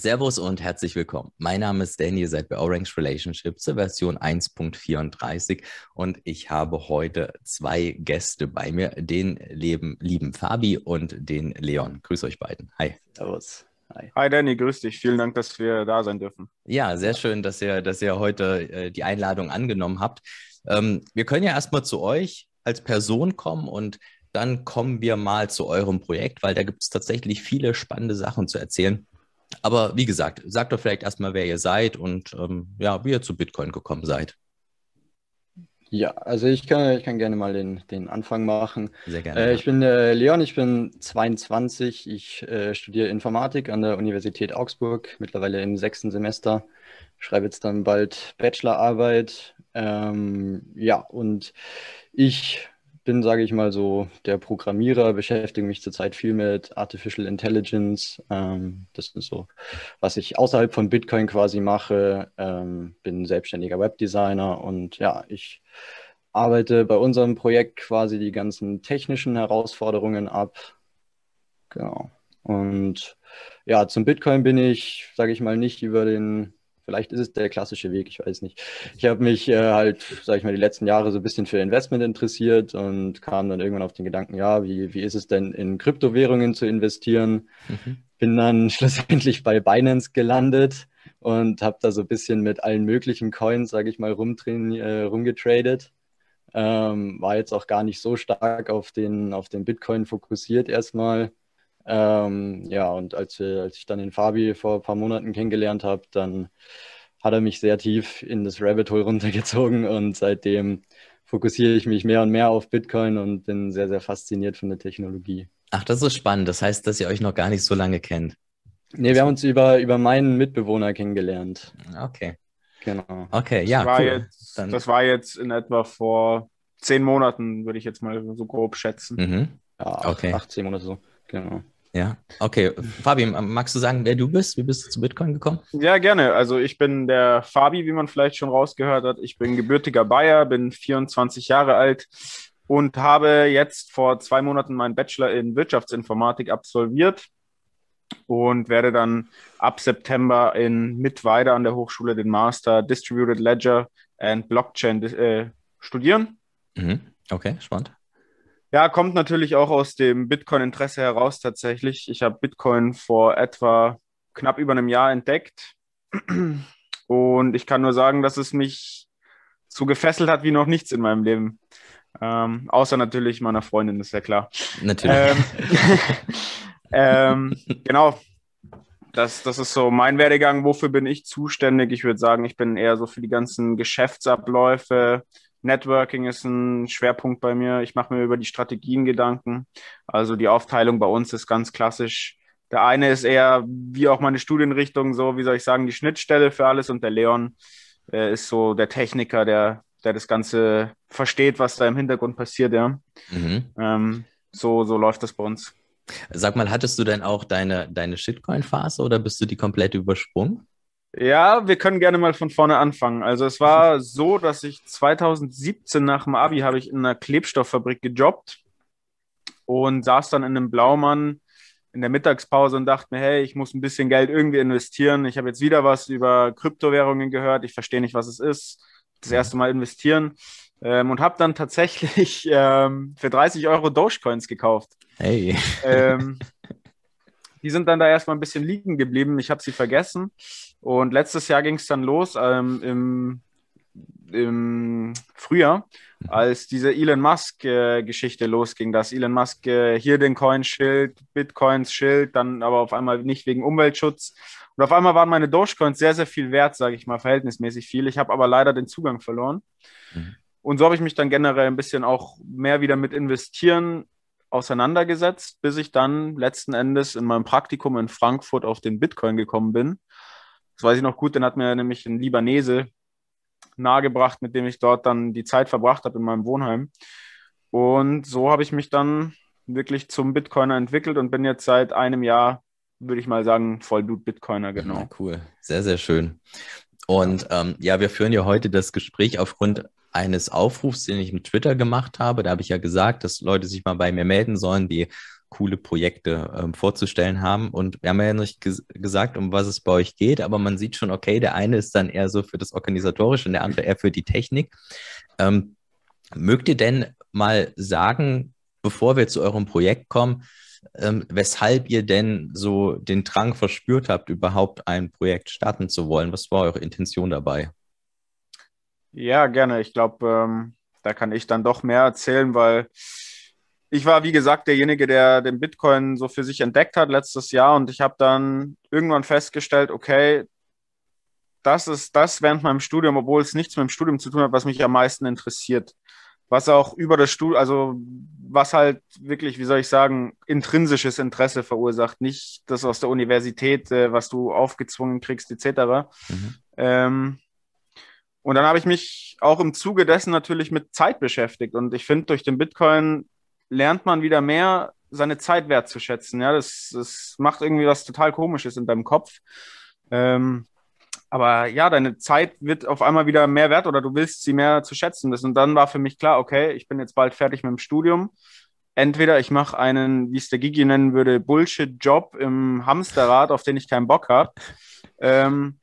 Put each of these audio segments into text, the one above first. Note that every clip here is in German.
Servus und herzlich willkommen. Mein Name ist Danny, ihr seid bei Orange Relationship zur Version 1.34 und ich habe heute zwei Gäste bei mir, den lieben, lieben Fabi und den Leon. Grüß euch beiden. Hi. Servus. Hi. Hi Danny, grüß dich. Vielen Dank, dass wir da sein dürfen. Ja, sehr schön, dass ihr, dass ihr heute äh, die Einladung angenommen habt. Ähm, wir können ja erstmal zu euch als Person kommen und dann kommen wir mal zu eurem Projekt, weil da gibt es tatsächlich viele spannende Sachen zu erzählen. Aber wie gesagt, sagt doch vielleicht erstmal, wer ihr seid und ähm, ja, wie ihr zu Bitcoin gekommen seid. Ja, also ich kann, ich kann gerne mal den, den Anfang machen. Sehr gerne. Äh, ich bin äh, Leon, ich bin 22, ich äh, studiere Informatik an der Universität Augsburg, mittlerweile im sechsten Semester, schreibe jetzt dann bald Bachelorarbeit. Ähm, ja, und ich bin, sage ich mal so, der Programmierer, beschäftige mich zurzeit viel mit Artificial Intelligence. Ähm, das ist so, was ich außerhalb von Bitcoin quasi mache. Ähm, bin selbstständiger Webdesigner und ja, ich arbeite bei unserem Projekt quasi die ganzen technischen Herausforderungen ab. Genau. Und ja, zum Bitcoin bin ich, sage ich mal, nicht über den Vielleicht ist es der klassische Weg, ich weiß nicht. Ich habe mich äh, halt, sage ich mal, die letzten Jahre so ein bisschen für Investment interessiert und kam dann irgendwann auf den Gedanken, ja, wie, wie ist es denn in Kryptowährungen zu investieren? Mhm. Bin dann schlussendlich bei Binance gelandet und habe da so ein bisschen mit allen möglichen Coins, sage ich mal, äh, rumgetradet. Ähm, war jetzt auch gar nicht so stark auf den, auf den Bitcoin fokussiert erstmal. Ähm, ja, und als, als ich dann den Fabi vor ein paar Monaten kennengelernt habe, dann hat er mich sehr tief in das Rabbit Hole runtergezogen und seitdem fokussiere ich mich mehr und mehr auf Bitcoin und bin sehr, sehr fasziniert von der Technologie. Ach, das ist spannend. Das heißt, dass ihr euch noch gar nicht so lange kennt. Nee, wir haben uns über, über meinen Mitbewohner kennengelernt. Okay. Genau. Okay, ja, das war, cool. jetzt, das war jetzt in etwa vor zehn Monaten, würde ich jetzt mal so grob schätzen. Mhm. Ja, okay. 18 Monate so. Genau. Ja, okay. Fabi, magst du sagen, wer du bist? Wie bist du zu Bitcoin gekommen? Ja, gerne. Also ich bin der Fabi, wie man vielleicht schon rausgehört hat. Ich bin gebürtiger Bayer, bin 24 Jahre alt und habe jetzt vor zwei Monaten meinen Bachelor in Wirtschaftsinformatik absolviert und werde dann ab September in Mittweida an der Hochschule den Master Distributed Ledger and Blockchain äh, studieren. Mhm. Okay, spannend. Ja, kommt natürlich auch aus dem Bitcoin-Interesse heraus tatsächlich. Ich habe Bitcoin vor etwa knapp über einem Jahr entdeckt. Und ich kann nur sagen, dass es mich so gefesselt hat wie noch nichts in meinem Leben. Ähm, außer natürlich meiner Freundin, ist ja klar. Natürlich. Ähm, ähm, genau. Das, das ist so mein Werdegang. Wofür bin ich zuständig? Ich würde sagen, ich bin eher so für die ganzen Geschäftsabläufe, Networking ist ein Schwerpunkt bei mir. Ich mache mir über die Strategien Gedanken. Also die Aufteilung bei uns ist ganz klassisch. Der eine ist eher, wie auch meine Studienrichtung, so, wie soll ich sagen, die Schnittstelle für alles. Und der Leon äh, ist so der Techniker, der, der das Ganze versteht, was da im Hintergrund passiert, ja. Mhm. Ähm, so, so läuft das bei uns. Sag mal, hattest du denn auch deine, deine Shitcoin-Phase oder bist du die komplett übersprungen? Ja, wir können gerne mal von vorne anfangen. Also es war so, dass ich 2017 nach dem Abi habe ich in einer Klebstofffabrik gejobbt und saß dann in einem Blaumann in der Mittagspause und dachte mir, hey, ich muss ein bisschen Geld irgendwie investieren. Ich habe jetzt wieder was über Kryptowährungen gehört. Ich verstehe nicht, was es ist. Das erste Mal investieren. Ähm, und habe dann tatsächlich ähm, für 30 Euro Dogecoins gekauft. Hey. Ähm, die sind dann da erstmal ein bisschen liegen geblieben. Ich habe sie vergessen. Und letztes Jahr ging es dann los ähm, im, im Frühjahr, mhm. als diese Elon Musk-Geschichte äh, losging, dass Elon Musk äh, hier den Coin-Schild, Bitcoins-Schild, dann aber auf einmal nicht wegen Umweltschutz. Und auf einmal waren meine Dogecoins sehr, sehr viel wert, sage ich mal, verhältnismäßig viel. Ich habe aber leider den Zugang verloren. Mhm. Und so habe ich mich dann generell ein bisschen auch mehr wieder mit investieren auseinandergesetzt, bis ich dann letzten Endes in meinem Praktikum in Frankfurt auf den Bitcoin gekommen bin. Das weiß ich noch gut, den hat mir nämlich ein Libanese nahegebracht, mit dem ich dort dann die Zeit verbracht habe in meinem Wohnheim. Und so habe ich mich dann wirklich zum Bitcoiner entwickelt und bin jetzt seit einem Jahr, würde ich mal sagen, Vollblut-Bitcoiner, genau. Ja, cool, sehr, sehr schön. Und ähm, ja, wir führen ja heute das Gespräch aufgrund eines Aufrufs, den ich mit Twitter gemacht habe. Da habe ich ja gesagt, dass Leute sich mal bei mir melden sollen, die coole Projekte ähm, vorzustellen haben. Und wir haben ja nicht ges gesagt, um was es bei euch geht, aber man sieht schon, okay, der eine ist dann eher so für das Organisatorische und der andere eher für die Technik. Ähm, mögt ihr denn mal sagen, bevor wir zu eurem Projekt kommen, ähm, weshalb ihr denn so den Drang verspürt habt, überhaupt ein Projekt starten zu wollen? Was war eure Intention dabei? Ja, gerne. Ich glaube, ähm, da kann ich dann doch mehr erzählen, weil ich war, wie gesagt, derjenige, der den Bitcoin so für sich entdeckt hat letztes Jahr und ich habe dann irgendwann festgestellt, okay, das ist das während meinem Studium, obwohl es nichts mit dem Studium zu tun hat, was mich am meisten interessiert. Was auch über das Studium, also was halt wirklich, wie soll ich sagen, intrinsisches Interesse verursacht, nicht das aus der Universität, äh, was du aufgezwungen kriegst, etc. Mhm. Ähm, und dann habe ich mich auch im Zuge dessen natürlich mit Zeit beschäftigt. Und ich finde, durch den Bitcoin lernt man wieder mehr, seine Zeit wertzuschätzen. Ja, das, das macht irgendwie was total Komisches in deinem Kopf. Ähm, aber ja, deine Zeit wird auf einmal wieder mehr wert oder du willst sie mehr zu schätzen wissen. Und dann war für mich klar, okay, ich bin jetzt bald fertig mit dem Studium. Entweder ich mache einen, wie es der Gigi nennen würde, Bullshit-Job im Hamsterrad, auf den ich keinen Bock habe. Ähm,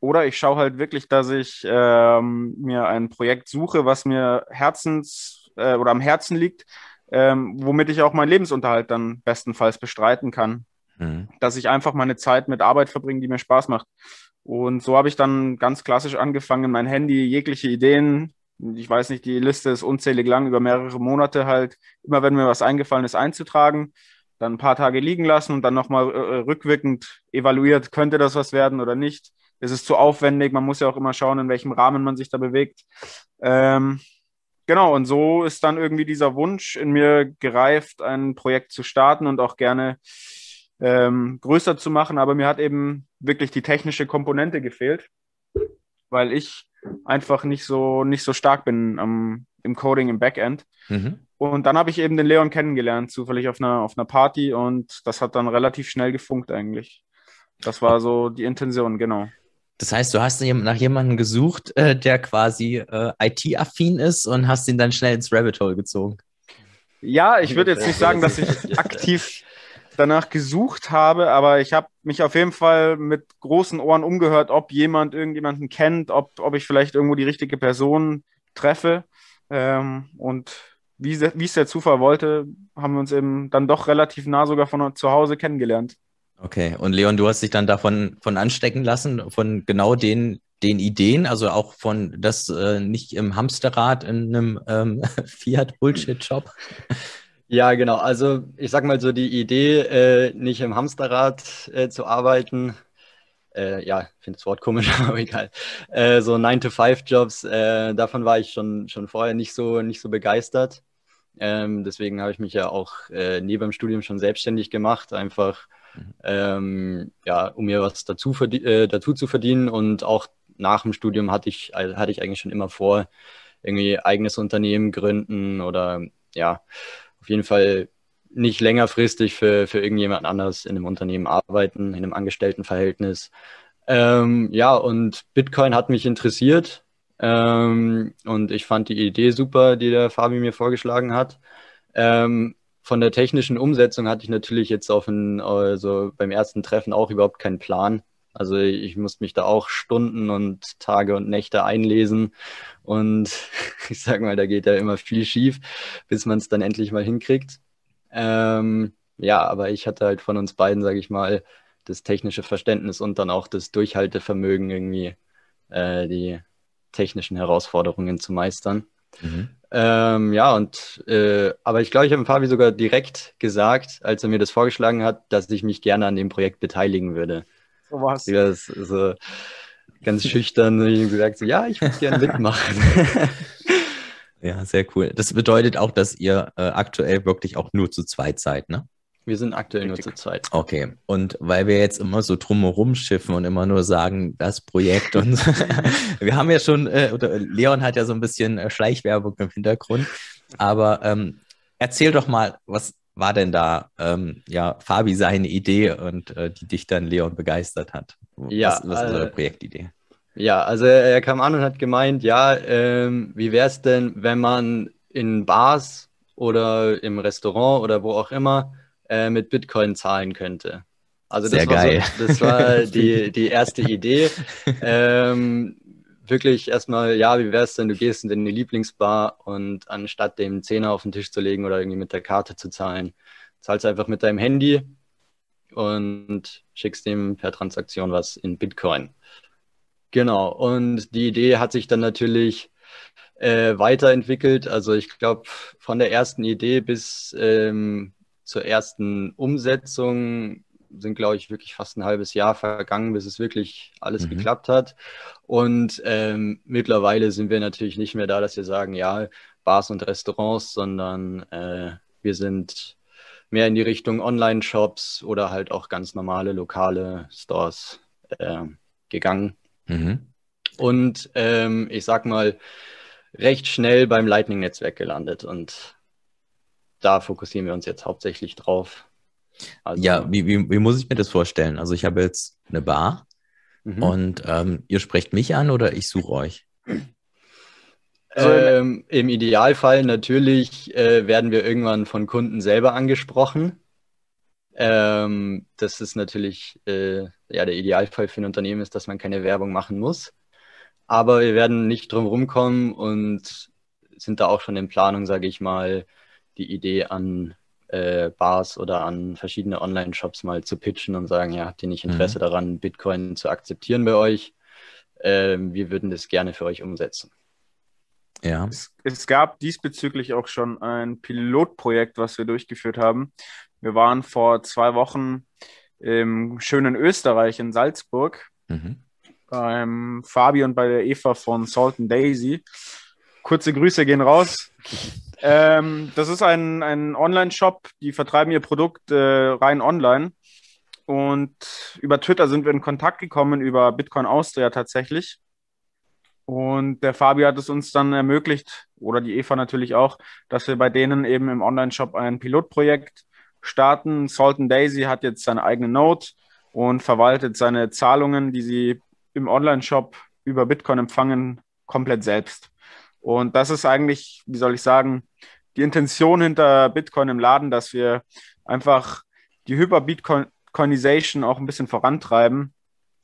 oder ich schaue halt wirklich, dass ich ähm, mir ein Projekt suche, was mir herzens äh, oder am Herzen liegt, ähm, womit ich auch meinen Lebensunterhalt dann bestenfalls bestreiten kann. Mhm. Dass ich einfach meine Zeit mit Arbeit verbringe, die mir Spaß macht. Und so habe ich dann ganz klassisch angefangen, mein Handy, jegliche Ideen, ich weiß nicht, die Liste ist unzählig lang, über mehrere Monate halt, immer wenn mir was eingefallen ist, einzutragen, dann ein paar Tage liegen lassen und dann nochmal äh, rückwirkend evaluiert, könnte das was werden oder nicht es ist zu aufwendig, man muss ja auch immer schauen, in welchem Rahmen man sich da bewegt. Ähm, genau, und so ist dann irgendwie dieser Wunsch in mir gereift, ein Projekt zu starten und auch gerne ähm, größer zu machen. Aber mir hat eben wirklich die technische Komponente gefehlt, weil ich einfach nicht so, nicht so stark bin am, im Coding im Backend. Mhm. Und dann habe ich eben den Leon kennengelernt, zufällig auf einer, auf einer Party und das hat dann relativ schnell gefunkt eigentlich. Das war so die Intention, genau. Das heißt, du hast nach jemandem gesucht, äh, der quasi äh, IT-affin ist und hast ihn dann schnell ins Rabbit Hole gezogen. Ja, ich würde jetzt nicht sagen, dass ich aktiv danach gesucht habe, aber ich habe mich auf jeden Fall mit großen Ohren umgehört, ob jemand irgendjemanden kennt, ob, ob ich vielleicht irgendwo die richtige Person treffe. Ähm, und wie, wie es der Zufall wollte, haben wir uns eben dann doch relativ nah sogar von zu Hause kennengelernt. Okay, und Leon, du hast dich dann davon von anstecken lassen, von genau den, den Ideen, also auch von das äh, nicht im Hamsterrad in einem ähm, Fiat-Bullshit-Shop? Ja, genau. Also ich sag mal so, die Idee, äh, nicht im Hamsterrad äh, zu arbeiten, äh, ja, ich finde das Wort komisch, aber egal. Äh, so 9-to-5-Jobs, äh, davon war ich schon, schon vorher nicht so, nicht so begeistert. Ähm, deswegen habe ich mich ja auch neben dem Studium schon selbstständig gemacht, einfach Ähm, ja, um mir was dazu, äh, dazu zu verdienen. Und auch nach dem Studium hatte ich, also hatte ich eigentlich schon immer vor, irgendwie eigenes Unternehmen gründen oder ja, auf jeden Fall nicht längerfristig für, für irgendjemand anderes in einem Unternehmen arbeiten, in einem Angestelltenverhältnis. Ähm, ja, und Bitcoin hat mich interessiert ähm, und ich fand die Idee super, die der Fabi mir vorgeschlagen hat. Ähm, von der technischen Umsetzung hatte ich natürlich jetzt auf ein, also beim ersten Treffen auch überhaupt keinen Plan. Also ich musste mich da auch Stunden und Tage und Nächte einlesen und ich sag mal, da geht ja immer viel schief, bis man es dann endlich mal hinkriegt. Ähm, ja, aber ich hatte halt von uns beiden, sage ich mal, das technische Verständnis und dann auch das Durchhaltevermögen, irgendwie äh, die technischen Herausforderungen zu meistern. Mhm. Ähm, ja, und äh, aber ich glaube, ich habe Fabi sogar direkt gesagt, als er mir das vorgeschlagen hat, dass ich mich gerne an dem Projekt beteiligen würde. So was. Das so ganz schüchtern ich gesagt, so, ja, ich würde gerne mitmachen. ja, sehr cool. Das bedeutet auch, dass ihr äh, aktuell wirklich auch nur zu zweit seid, ne? Wir sind aktuell Richtig. nur zu zweit. Okay. Und weil wir jetzt immer so drumherum schiffen und immer nur sagen, das Projekt und wir haben ja schon, äh, oder Leon hat ja so ein bisschen äh, Schleichwerbung im Hintergrund. Aber ähm, erzähl doch mal, was war denn da, ähm, ja, Fabi seine Idee und äh, die dich dann Leon begeistert hat? Ja. Was, was ist eure äh, Projektidee? Ja, also er kam an und hat gemeint, ja, ähm, wie wäre es denn, wenn man in Bars oder im Restaurant oder wo auch immer äh, mit Bitcoin zahlen könnte. Also Sehr das geil. War so, das war die, die erste Idee. ähm, wirklich erstmal, ja, wie wäre es denn, du gehst in die Lieblingsbar und anstatt dem Zehner auf den Tisch zu legen oder irgendwie mit der Karte zu zahlen, zahlst du einfach mit deinem Handy und schickst ihm per Transaktion was in Bitcoin. Genau, und die Idee hat sich dann natürlich äh, weiterentwickelt. Also ich glaube, von der ersten Idee bis ähm, zur ersten Umsetzung sind, glaube ich, wirklich fast ein halbes Jahr vergangen, bis es wirklich alles mhm. geklappt hat. Und ähm, mittlerweile sind wir natürlich nicht mehr da, dass wir sagen, ja, Bars und Restaurants, sondern äh, wir sind mehr in die Richtung Online-Shops oder halt auch ganz normale lokale Stores äh, gegangen. Mhm. Und ähm, ich sag mal, recht schnell beim Lightning-Netzwerk gelandet. Und da fokussieren wir uns jetzt hauptsächlich drauf. Also, ja, wie, wie, wie, muss ich mir das vorstellen? Also ich habe jetzt eine Bar mhm. und ähm, ihr sprecht mich an oder ich suche euch? Ähm, Im Idealfall natürlich äh, werden wir irgendwann von Kunden selber angesprochen. Ähm, das ist natürlich, äh, ja, der Idealfall für ein Unternehmen ist, dass man keine Werbung machen muss. Aber wir werden nicht drum rumkommen und sind da auch schon in Planung, sage ich mal, die Idee an äh, Bars oder an verschiedene Online-Shops mal zu pitchen und sagen, ja, habt ihr nicht Interesse mhm. daran, Bitcoin zu akzeptieren bei euch? Ähm, wir würden das gerne für euch umsetzen. Ja. Es, es, gab diesbezüglich auch schon ein Pilotprojekt, was wir durchgeführt haben. Wir waren vor zwei Wochen im schönen Österreich in Salzburg mhm. beim Fabi und bei der Eva von Salt and Daisy. Kurze Grüße gehen raus. Ähm, das ist ein, ein Online-Shop, die vertreiben ihr Produkt äh, rein online. Und über Twitter sind wir in Kontakt gekommen, über Bitcoin Austria tatsächlich. Und der Fabio hat es uns dann ermöglicht, oder die Eva natürlich auch, dass wir bei denen eben im Online-Shop ein Pilotprojekt starten. Salt Daisy hat jetzt seine eigene Note und verwaltet seine Zahlungen, die sie im Online-Shop über Bitcoin empfangen, komplett selbst. Und das ist eigentlich, wie soll ich sagen, die Intention hinter Bitcoin im Laden, dass wir einfach die Hyper-Bitcoinization auch ein bisschen vorantreiben,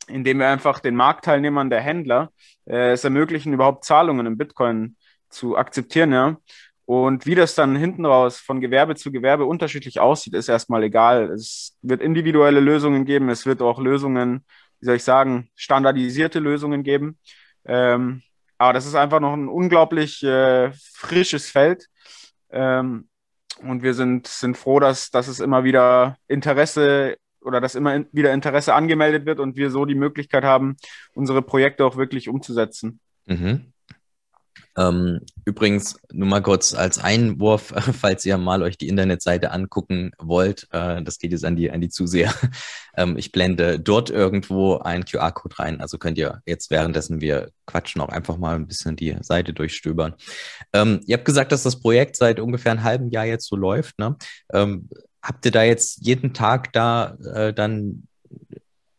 indem wir einfach den Marktteilnehmern der Händler äh, es ermöglichen, überhaupt Zahlungen im Bitcoin zu akzeptieren. Ja? Und wie das dann hinten raus von Gewerbe zu Gewerbe unterschiedlich aussieht, ist erstmal egal. Es wird individuelle Lösungen geben, es wird auch Lösungen, wie soll ich sagen, standardisierte Lösungen geben. Ähm, aber das ist einfach noch ein unglaublich äh, frisches Feld. Ähm, und wir sind, sind froh, dass, dass es immer wieder Interesse oder dass immer in, wieder Interesse angemeldet wird und wir so die Möglichkeit haben, unsere Projekte auch wirklich umzusetzen. Mhm. Ähm, übrigens, nur mal kurz als Einwurf, falls ihr mal euch die Internetseite angucken wollt, äh, das geht jetzt an die, an die Zuseher. Ähm, ich blende dort irgendwo einen QR-Code rein, also könnt ihr jetzt währenddessen wir quatschen auch einfach mal ein bisschen die Seite durchstöbern. Ähm, ihr habt gesagt, dass das Projekt seit ungefähr einem halben Jahr jetzt so läuft. Ne? Habt ihr da jetzt jeden Tag da äh, dann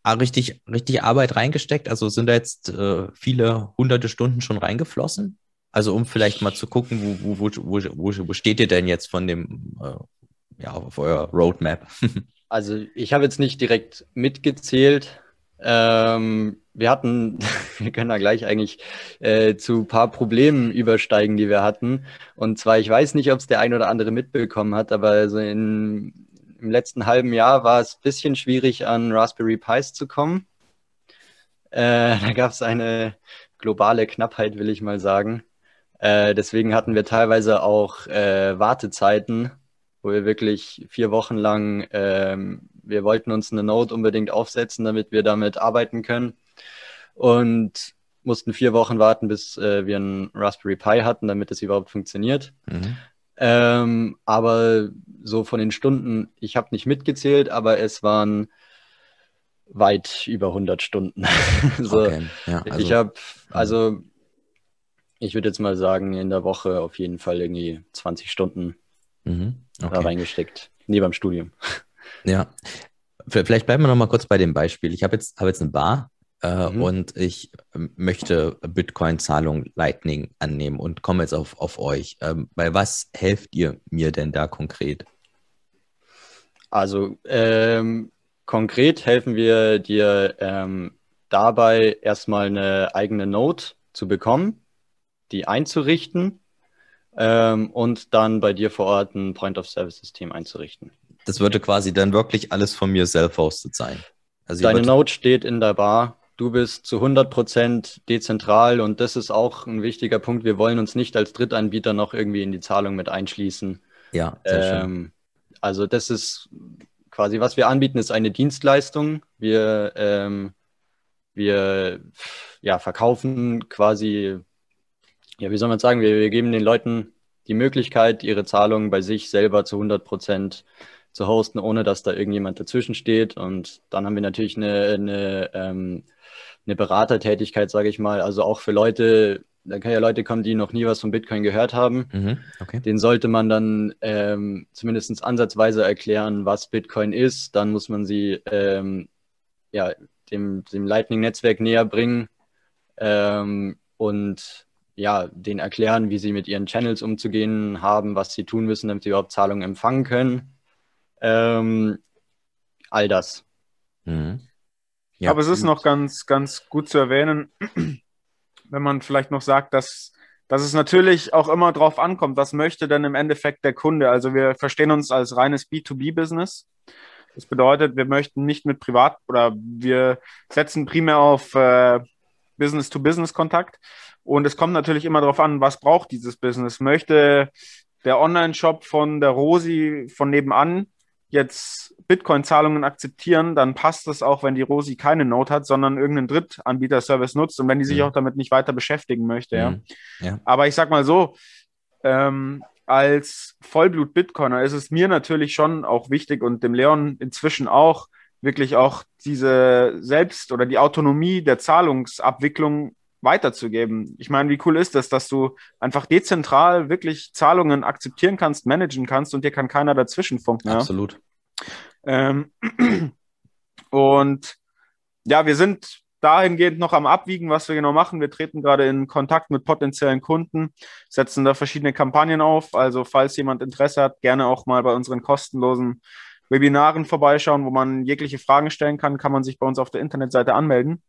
richtig, richtig Arbeit reingesteckt? Also sind da jetzt äh, viele hunderte Stunden schon reingeflossen? Also um vielleicht mal zu gucken, wo, wo, wo, wo, wo steht ihr denn jetzt von dem, äh, ja, auf eurer Roadmap? also ich habe jetzt nicht direkt mitgezählt. Ähm, wir hatten, wir können da gleich eigentlich äh, zu ein paar Problemen übersteigen, die wir hatten. Und zwar, ich weiß nicht, ob es der ein oder andere mitbekommen hat, aber also in, im letzten halben Jahr war es ein bisschen schwierig, an Raspberry Pis zu kommen. Äh, da gab es eine globale Knappheit, will ich mal sagen. Äh, deswegen hatten wir teilweise auch äh, Wartezeiten, wo wir wirklich vier Wochen lang, ähm, wir wollten uns eine Note unbedingt aufsetzen, damit wir damit arbeiten können. Und mussten vier Wochen warten, bis äh, wir einen Raspberry Pi hatten, damit es überhaupt funktioniert. Mhm. Ähm, aber so von den Stunden, ich habe nicht mitgezählt, aber es waren weit über 100 Stunden. so, okay. ja, also, ich habe, also ich würde jetzt mal sagen, in der Woche auf jeden Fall irgendwie 20 Stunden mhm. okay. da reingesteckt, neben dem Studium. Ja, vielleicht bleiben wir noch mal kurz bei dem Beispiel. Ich habe jetzt, hab jetzt eine Bar äh, mhm. und ich ähm, möchte Bitcoin-Zahlung Lightning annehmen und komme jetzt auf, auf euch. Ähm, bei was helft ihr mir denn da konkret? Also ähm, konkret helfen wir dir ähm, dabei, erstmal eine eigene Node zu bekommen, die einzurichten ähm, und dann bei dir vor Ort ein Point-of-Service-System einzurichten. Das würde quasi dann wirklich alles von mir self-hosted sein. Also Deine Node steht in der Bar. Du bist zu 100% dezentral und das ist auch ein wichtiger Punkt. Wir wollen uns nicht als Drittanbieter noch irgendwie in die Zahlung mit einschließen. Ja, sehr ähm, schön. Also das ist quasi, was wir anbieten, ist eine Dienstleistung. Wir, ähm, wir ja, verkaufen quasi, ja, wie soll man sagen, wir, wir geben den Leuten die Möglichkeit, ihre Zahlungen bei sich selber zu 100 Prozent zu hosten, ohne dass da irgendjemand dazwischen steht. Und dann haben wir natürlich eine, eine, ähm, eine Beratertätigkeit, sage ich mal, also auch für Leute, da können ja Leute kommen, die noch nie was von Bitcoin gehört haben. Mhm, okay. Den sollte man dann ähm, zumindest ansatzweise erklären, was Bitcoin ist. Dann muss man sie ähm, ja, dem, dem Lightning-Netzwerk näher bringen ähm, und ja, denen erklären, wie sie mit ihren Channels umzugehen haben, was sie tun müssen, damit sie überhaupt Zahlungen empfangen können. Ähm, all das. Mhm. Ja, Aber es ist noch ganz, ganz gut zu erwähnen, wenn man vielleicht noch sagt, dass, dass es natürlich auch immer drauf ankommt, was möchte denn im Endeffekt der Kunde. Also wir verstehen uns als reines B2B-Business. Das bedeutet, wir möchten nicht mit Privat oder wir setzen primär auf äh, Business-to-Business-Kontakt. Und es kommt natürlich immer darauf an, was braucht dieses Business. Möchte der Online-Shop von der Rosi von nebenan jetzt Bitcoin-Zahlungen akzeptieren, dann passt das auch, wenn die Rosi keine Note hat, sondern irgendeinen Drittanbieter-Service nutzt und wenn die sich mhm. auch damit nicht weiter beschäftigen möchte. Ja. Mhm. ja. Aber ich sag mal so, ähm, als Vollblut-Bitcoiner ist es mir natürlich schon auch wichtig und dem Leon inzwischen auch, wirklich auch diese Selbst- oder die Autonomie der Zahlungsabwicklung weiterzugeben. Ich meine, wie cool ist das, dass du einfach dezentral wirklich Zahlungen akzeptieren kannst, managen kannst und dir kann keiner dazwischen funken. Absolut. Ja? Ähm, und ja, wir sind dahingehend noch am Abwiegen, was wir genau machen. Wir treten gerade in Kontakt mit potenziellen Kunden, setzen da verschiedene Kampagnen auf. Also falls jemand Interesse hat, gerne auch mal bei unseren kostenlosen Webinaren vorbeischauen, wo man jegliche Fragen stellen kann, kann man sich bei uns auf der Internetseite anmelden.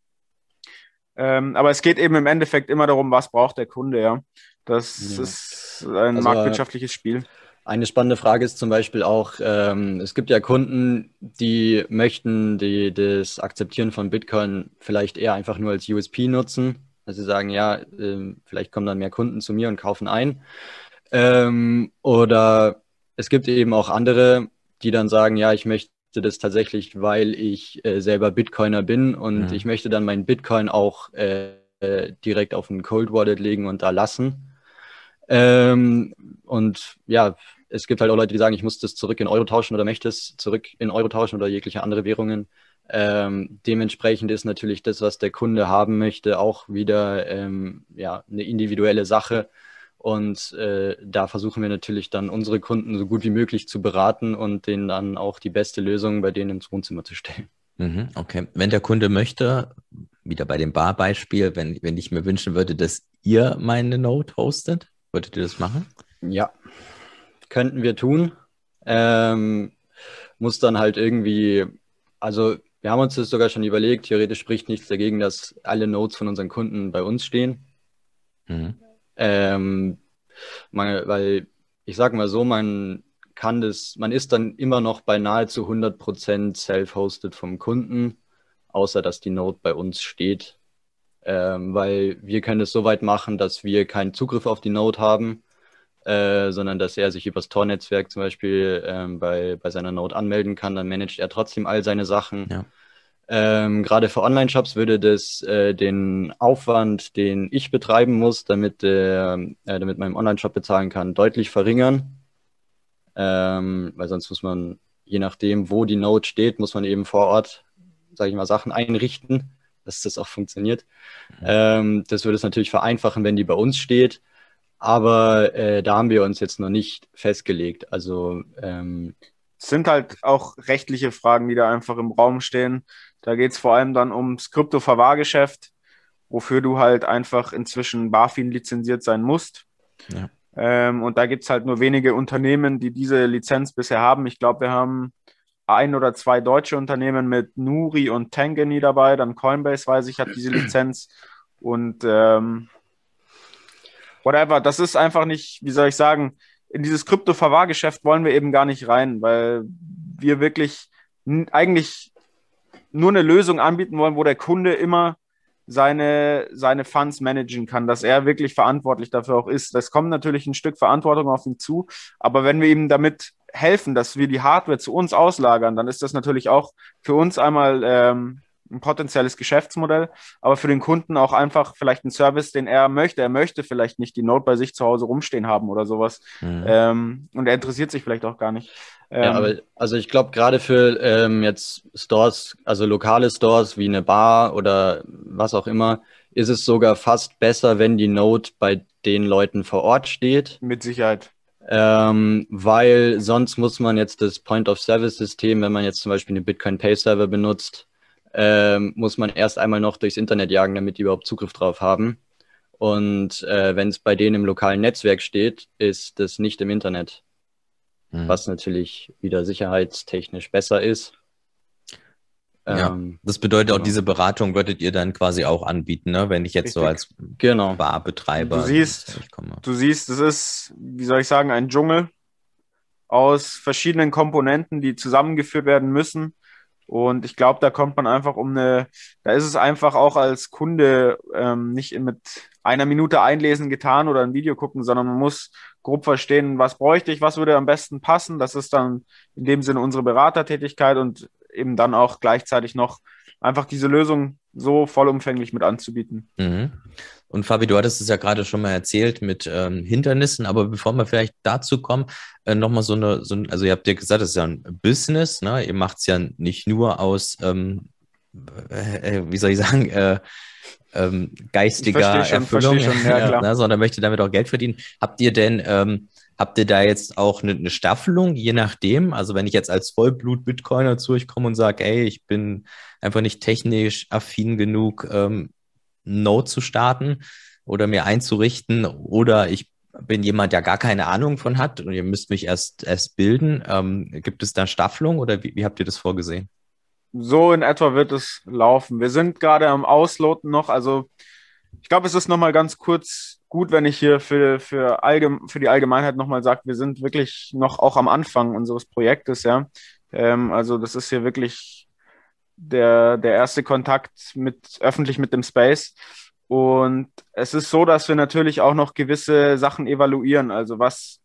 Ähm, aber es geht eben im Endeffekt immer darum, was braucht der Kunde, ja. Das ja. ist ein also, marktwirtschaftliches Spiel. Eine spannende Frage ist zum Beispiel auch, ähm, es gibt ja Kunden, die möchten die, das Akzeptieren von Bitcoin vielleicht eher einfach nur als USP nutzen. Also sie sagen, ja, äh, vielleicht kommen dann mehr Kunden zu mir und kaufen ein. Ähm, oder es gibt eben auch andere, die dann sagen, ja, ich möchte das tatsächlich, weil ich äh, selber Bitcoiner bin und mhm. ich möchte dann meinen Bitcoin auch äh, direkt auf ein Cold Wallet legen und da lassen. Ähm, und ja, es gibt halt auch Leute, die sagen, ich muss das zurück in Euro tauschen oder möchte es zurück in Euro tauschen oder jegliche andere Währungen. Ähm, dementsprechend ist natürlich das, was der Kunde haben möchte, auch wieder ähm, ja, eine individuelle Sache. Und äh, da versuchen wir natürlich dann unsere Kunden so gut wie möglich zu beraten und denen dann auch die beste Lösung bei denen ins Wohnzimmer zu stellen. Mhm, okay. Wenn der Kunde möchte, wieder bei dem Bar-Beispiel, wenn, wenn ich mir wünschen würde, dass ihr meine Note hostet, würdet ihr das machen? Ja, könnten wir tun. Ähm, muss dann halt irgendwie, also wir haben uns das sogar schon überlegt, theoretisch spricht nichts dagegen, dass alle Notes von unseren Kunden bei uns stehen. Mhm. Ähm, man, weil ich sage mal so, man kann das, man ist dann immer noch bei nahezu 100% self-hosted vom Kunden, außer dass die Node bei uns steht. Ähm, weil wir können es so weit machen, dass wir keinen Zugriff auf die Node haben, äh, sondern dass er sich übers Tor-Netzwerk zum Beispiel ähm, bei, bei seiner Node anmelden kann. Dann managt er trotzdem all seine Sachen. Ja. Ähm, Gerade für Online-Shops würde das äh, den Aufwand, den ich betreiben muss, damit, äh, äh, damit mein Online-Shop bezahlen kann, deutlich verringern. Ähm, weil sonst muss man, je nachdem, wo die Node steht, muss man eben vor Ort, sage ich mal, Sachen einrichten, dass das auch funktioniert. Mhm. Ähm, das würde es natürlich vereinfachen, wenn die bei uns steht. Aber äh, da haben wir uns jetzt noch nicht festgelegt. Also ähm, es sind halt auch rechtliche Fragen, die da einfach im Raum stehen. Da geht es vor allem dann ums Krypto-Verwahrgeschäft, wofür du halt einfach inzwischen BaFin lizenziert sein musst. Ja. Ähm, und da gibt es halt nur wenige Unternehmen, die diese Lizenz bisher haben. Ich glaube, wir haben ein oder zwei deutsche Unternehmen mit Nuri und Tangany dabei. Dann Coinbase, weiß ich, hat diese Lizenz. Und ähm, whatever, das ist einfach nicht, wie soll ich sagen, in dieses Krypto-Verwahrgeschäft wollen wir eben gar nicht rein, weil wir wirklich eigentlich nur eine Lösung anbieten wollen, wo der Kunde immer seine, seine Funds managen kann, dass er wirklich verantwortlich dafür auch ist. Das kommt natürlich ein Stück Verantwortung auf ihn zu, aber wenn wir ihm damit helfen, dass wir die Hardware zu uns auslagern, dann ist das natürlich auch für uns einmal ähm, ein potenzielles Geschäftsmodell, aber für den Kunden auch einfach vielleicht ein Service, den er möchte. Er möchte vielleicht nicht die Note bei sich zu Hause rumstehen haben oder sowas. Mhm. Ähm, und er interessiert sich vielleicht auch gar nicht. Ähm, ja, aber also ich glaube, gerade für ähm, jetzt Stores, also lokale Stores wie eine Bar oder was auch immer, ist es sogar fast besser, wenn die Note bei den Leuten vor Ort steht. Mit Sicherheit. Ähm, weil sonst muss man jetzt das Point-of-Service-System, wenn man jetzt zum Beispiel eine Bitcoin Pay-Server benutzt, ähm, muss man erst einmal noch durchs Internet jagen, damit die überhaupt Zugriff drauf haben. Und äh, wenn es bei denen im lokalen Netzwerk steht, ist das nicht im Internet. Mhm. Was natürlich wieder sicherheitstechnisch besser ist. Ja, ähm, das bedeutet genau. auch, diese Beratung würdet ihr dann quasi auch anbieten, ne? wenn ich jetzt Richtig. so als genau. Barbetreiber. Du siehst, du siehst, es ist, wie soll ich sagen, ein Dschungel aus verschiedenen Komponenten, die zusammengeführt werden müssen. Und ich glaube, da kommt man einfach um eine, da ist es einfach auch als Kunde ähm, nicht mit einer Minute einlesen getan oder ein Video gucken, sondern man muss grob verstehen, was bräuchte ich, was würde am besten passen. Das ist dann in dem Sinne unsere Beratertätigkeit und eben dann auch gleichzeitig noch einfach diese Lösung so vollumfänglich mit anzubieten. Mhm. Und Fabi, du hattest es ja gerade schon mal erzählt mit ähm, Hindernissen, aber bevor wir vielleicht dazu kommen, äh, nochmal so eine, so ein, also ihr habt ja gesagt, es ist ja ein Business, ne? Ihr macht es ja nicht nur aus, ähm, äh, wie soll ich sagen, äh, ähm, geistiger schon, Erfüllung, schon, ja, ne? sondern möchtet damit auch Geld verdienen. Habt ihr denn, ähm, habt ihr da jetzt auch eine, eine, Staffelung, je nachdem? Also wenn ich jetzt als Vollblut-Bitcoiner zu euch komme und sage, ey, ich bin einfach nicht technisch affin genug, ähm, Node zu starten oder mir einzurichten oder ich bin jemand, der gar keine Ahnung von hat und ihr müsst mich erst, erst bilden. Ähm, gibt es da Staffelung oder wie, wie habt ihr das vorgesehen? So in etwa wird es laufen. Wir sind gerade am Ausloten noch. Also ich glaube, es ist nochmal ganz kurz gut, wenn ich hier für, für, allgeme für die Allgemeinheit nochmal sage, wir sind wirklich noch auch am Anfang unseres Projektes, ja. Ähm, also das ist hier wirklich der, der erste Kontakt mit öffentlich mit dem Space. Und es ist so, dass wir natürlich auch noch gewisse Sachen evaluieren. Also was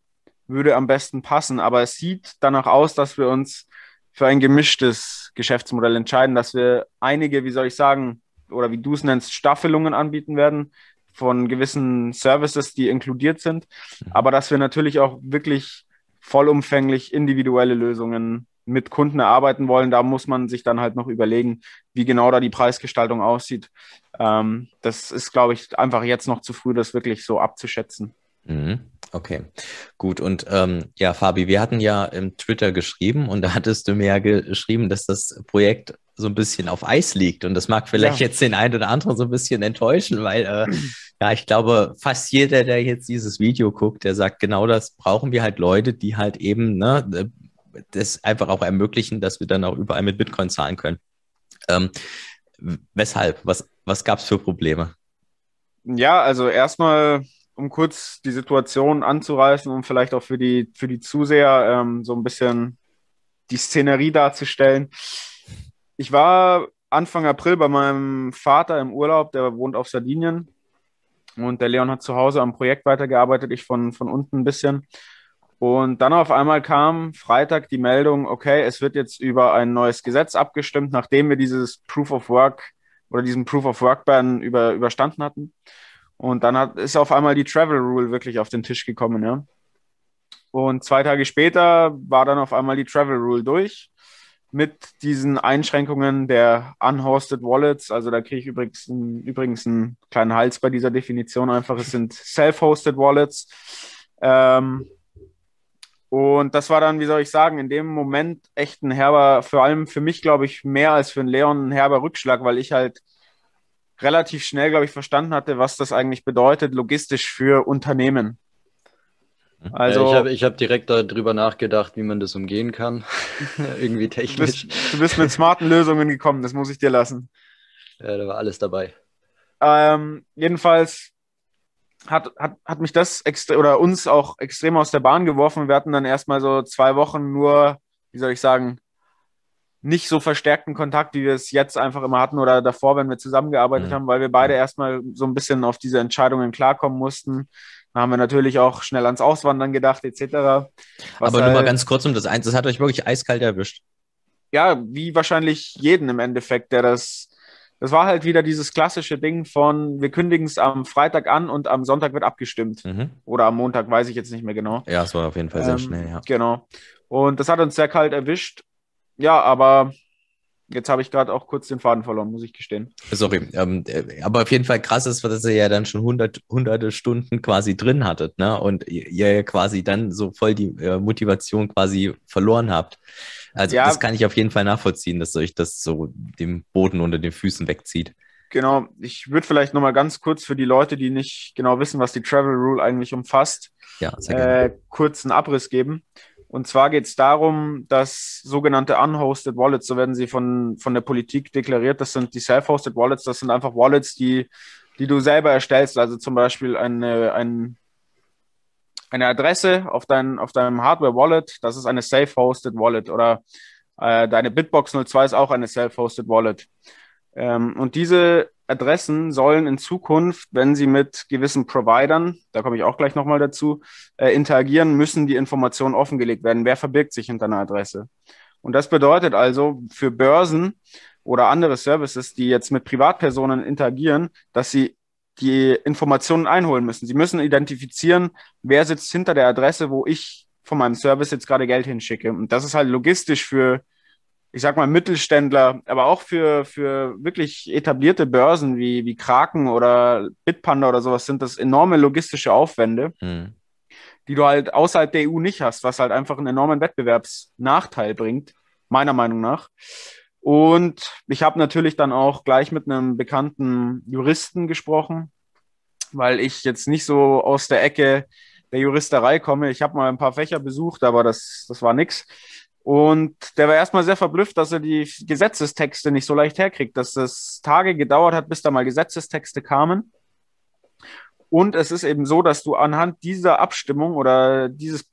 würde am besten passen. Aber es sieht danach aus, dass wir uns für ein gemischtes Geschäftsmodell entscheiden, dass wir einige, wie soll ich sagen, oder wie du es nennst, Staffelungen anbieten werden von gewissen Services, die inkludiert sind. Mhm. Aber dass wir natürlich auch wirklich vollumfänglich individuelle Lösungen mit Kunden erarbeiten wollen, da muss man sich dann halt noch überlegen, wie genau da die Preisgestaltung aussieht. Ähm, das ist, glaube ich, einfach jetzt noch zu früh, das wirklich so abzuschätzen. Mhm. Okay, gut. Und ähm, ja, Fabi, wir hatten ja im Twitter geschrieben und da hattest du mir ja geschrieben, dass das Projekt so ein bisschen auf Eis liegt. Und das mag vielleicht ja. jetzt den einen oder anderen so ein bisschen enttäuschen, weil äh, ja, ich glaube, fast jeder, der jetzt dieses Video guckt, der sagt, genau das brauchen wir halt Leute, die halt eben ne, das einfach auch ermöglichen, dass wir dann auch überall mit Bitcoin zahlen können. Ähm, weshalb? Was, was gab es für Probleme? Ja, also erstmal, um kurz die Situation anzureißen und vielleicht auch für die, für die Zuseher ähm, so ein bisschen die Szenerie darzustellen. Ich war Anfang April bei meinem Vater im Urlaub, der wohnt auf Sardinien. Und der Leon hat zu Hause am Projekt weitergearbeitet, ich von, von unten ein bisschen. Und dann auf einmal kam Freitag die Meldung, okay, es wird jetzt über ein neues Gesetz abgestimmt, nachdem wir dieses Proof of Work oder diesen Proof of Work Ban über, überstanden hatten. Und dann hat, ist auf einmal die Travel Rule wirklich auf den Tisch gekommen, ja. Und zwei Tage später war dann auf einmal die Travel Rule durch mit diesen Einschränkungen der unhosted Wallets. Also da kriege ich übrigens, übrigens einen kleinen Hals bei dieser Definition einfach. Es sind self-hosted Wallets. Ähm, und das war dann, wie soll ich sagen, in dem Moment echt ein herber, vor allem für mich, glaube ich, mehr als für einen Leon ein herber Rückschlag, weil ich halt relativ schnell, glaube ich, verstanden hatte, was das eigentlich bedeutet, logistisch für Unternehmen. Also, ich habe ich hab direkt darüber nachgedacht, wie man das umgehen kann. Irgendwie technisch. Du bist, du bist, mit smarten Lösungen gekommen, das muss ich dir lassen. Ja, da war alles dabei. Ähm, jedenfalls hat, hat, hat mich das oder uns auch extrem aus der Bahn geworfen. Wir hatten dann erstmal so zwei Wochen nur, wie soll ich sagen, nicht so verstärkten Kontakt, wie wir es jetzt einfach immer hatten oder davor, wenn wir zusammengearbeitet mhm. haben, weil wir beide erstmal so ein bisschen auf diese Entscheidungen klarkommen mussten. Haben wir natürlich auch schnell ans Auswandern gedacht, etc. Aber halt, nur mal ganz kurz um das eins, das hat euch wirklich eiskalt erwischt. Ja, wie wahrscheinlich jeden im Endeffekt, der das das war halt wieder dieses klassische Ding von, wir kündigen es am Freitag an und am Sonntag wird abgestimmt. Mhm. Oder am Montag, weiß ich jetzt nicht mehr genau. Ja, es war auf jeden Fall sehr ähm, schnell, ja. Genau. Und das hat uns sehr kalt erwischt. Ja, aber jetzt habe ich gerade auch kurz den Faden verloren, muss ich gestehen. Sorry. Ähm, äh, aber auf jeden Fall krass ist, dass ihr ja dann schon hundert, hunderte Stunden quasi drin hattet, ne? Und ihr quasi dann so voll die äh, Motivation quasi verloren habt. Also ja, das kann ich auf jeden Fall nachvollziehen, dass euch das so dem Boden unter den Füßen wegzieht. Genau, ich würde vielleicht nochmal ganz kurz für die Leute, die nicht genau wissen, was die Travel Rule eigentlich umfasst, ja, äh, kurz einen Abriss geben. Und zwar geht es darum, dass sogenannte unhosted Wallets, so werden sie von, von der Politik deklariert, das sind die self-hosted Wallets, das sind einfach Wallets, die, die du selber erstellst, also zum Beispiel eine, ein eine Adresse auf, dein, auf deinem Hardware-Wallet, das ist eine Self-Hosted Wallet oder äh, deine Bitbox 02 ist auch eine Self-Hosted Wallet. Ähm, und diese Adressen sollen in Zukunft, wenn sie mit gewissen Providern, da komme ich auch gleich nochmal dazu, äh, interagieren, müssen die Informationen offengelegt werden. Wer verbirgt sich hinter einer Adresse? Und das bedeutet also für Börsen oder andere Services, die jetzt mit Privatpersonen interagieren, dass sie die Informationen einholen müssen. Sie müssen identifizieren, wer sitzt hinter der Adresse, wo ich von meinem Service jetzt gerade Geld hinschicke. Und das ist halt logistisch für, ich sag mal, Mittelständler, aber auch für, für wirklich etablierte Börsen wie, wie Kraken oder Bitpanda oder sowas sind das enorme logistische Aufwände, mhm. die du halt außerhalb der EU nicht hast, was halt einfach einen enormen Wettbewerbsnachteil bringt, meiner Meinung nach. Und ich habe natürlich dann auch gleich mit einem bekannten Juristen gesprochen, weil ich jetzt nicht so aus der Ecke der Juristerei komme. Ich habe mal ein paar Fächer besucht, aber das, das war nix. Und der war erstmal sehr verblüfft, dass er die Gesetzestexte nicht so leicht herkriegt, dass es Tage gedauert hat, bis da mal Gesetzestexte kamen. Und es ist eben so, dass du anhand dieser Abstimmung oder dieses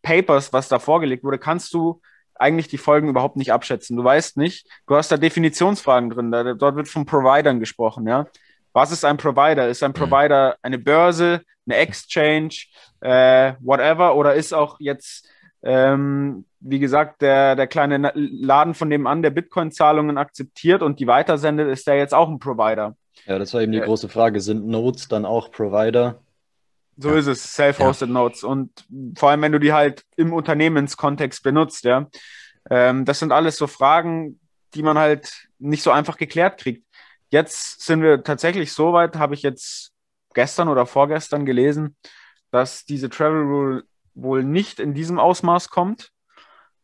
Papers, was da vorgelegt wurde, kannst du eigentlich die Folgen überhaupt nicht abschätzen. Du weißt nicht, du hast da Definitionsfragen drin, da, dort wird von Providern gesprochen, ja. Was ist ein Provider? Ist ein. Provider eine Börse, eine Exchange, äh, whatever? Oder ist auch jetzt, ähm, wie gesagt, der, der kleine Laden von dem an, der Bitcoin-Zahlungen akzeptiert und die weitersendet, ist der jetzt auch ein Provider? Ja, das war eben die große Frage. Sind Nodes dann auch Provider? So ja. ist es, Self-Hosted ja. Notes. Und vor allem, wenn du die halt im Unternehmenskontext benutzt, ja. Ähm, das sind alles so Fragen, die man halt nicht so einfach geklärt kriegt. Jetzt sind wir tatsächlich so weit, habe ich jetzt gestern oder vorgestern gelesen, dass diese Travel Rule wohl nicht in diesem Ausmaß kommt,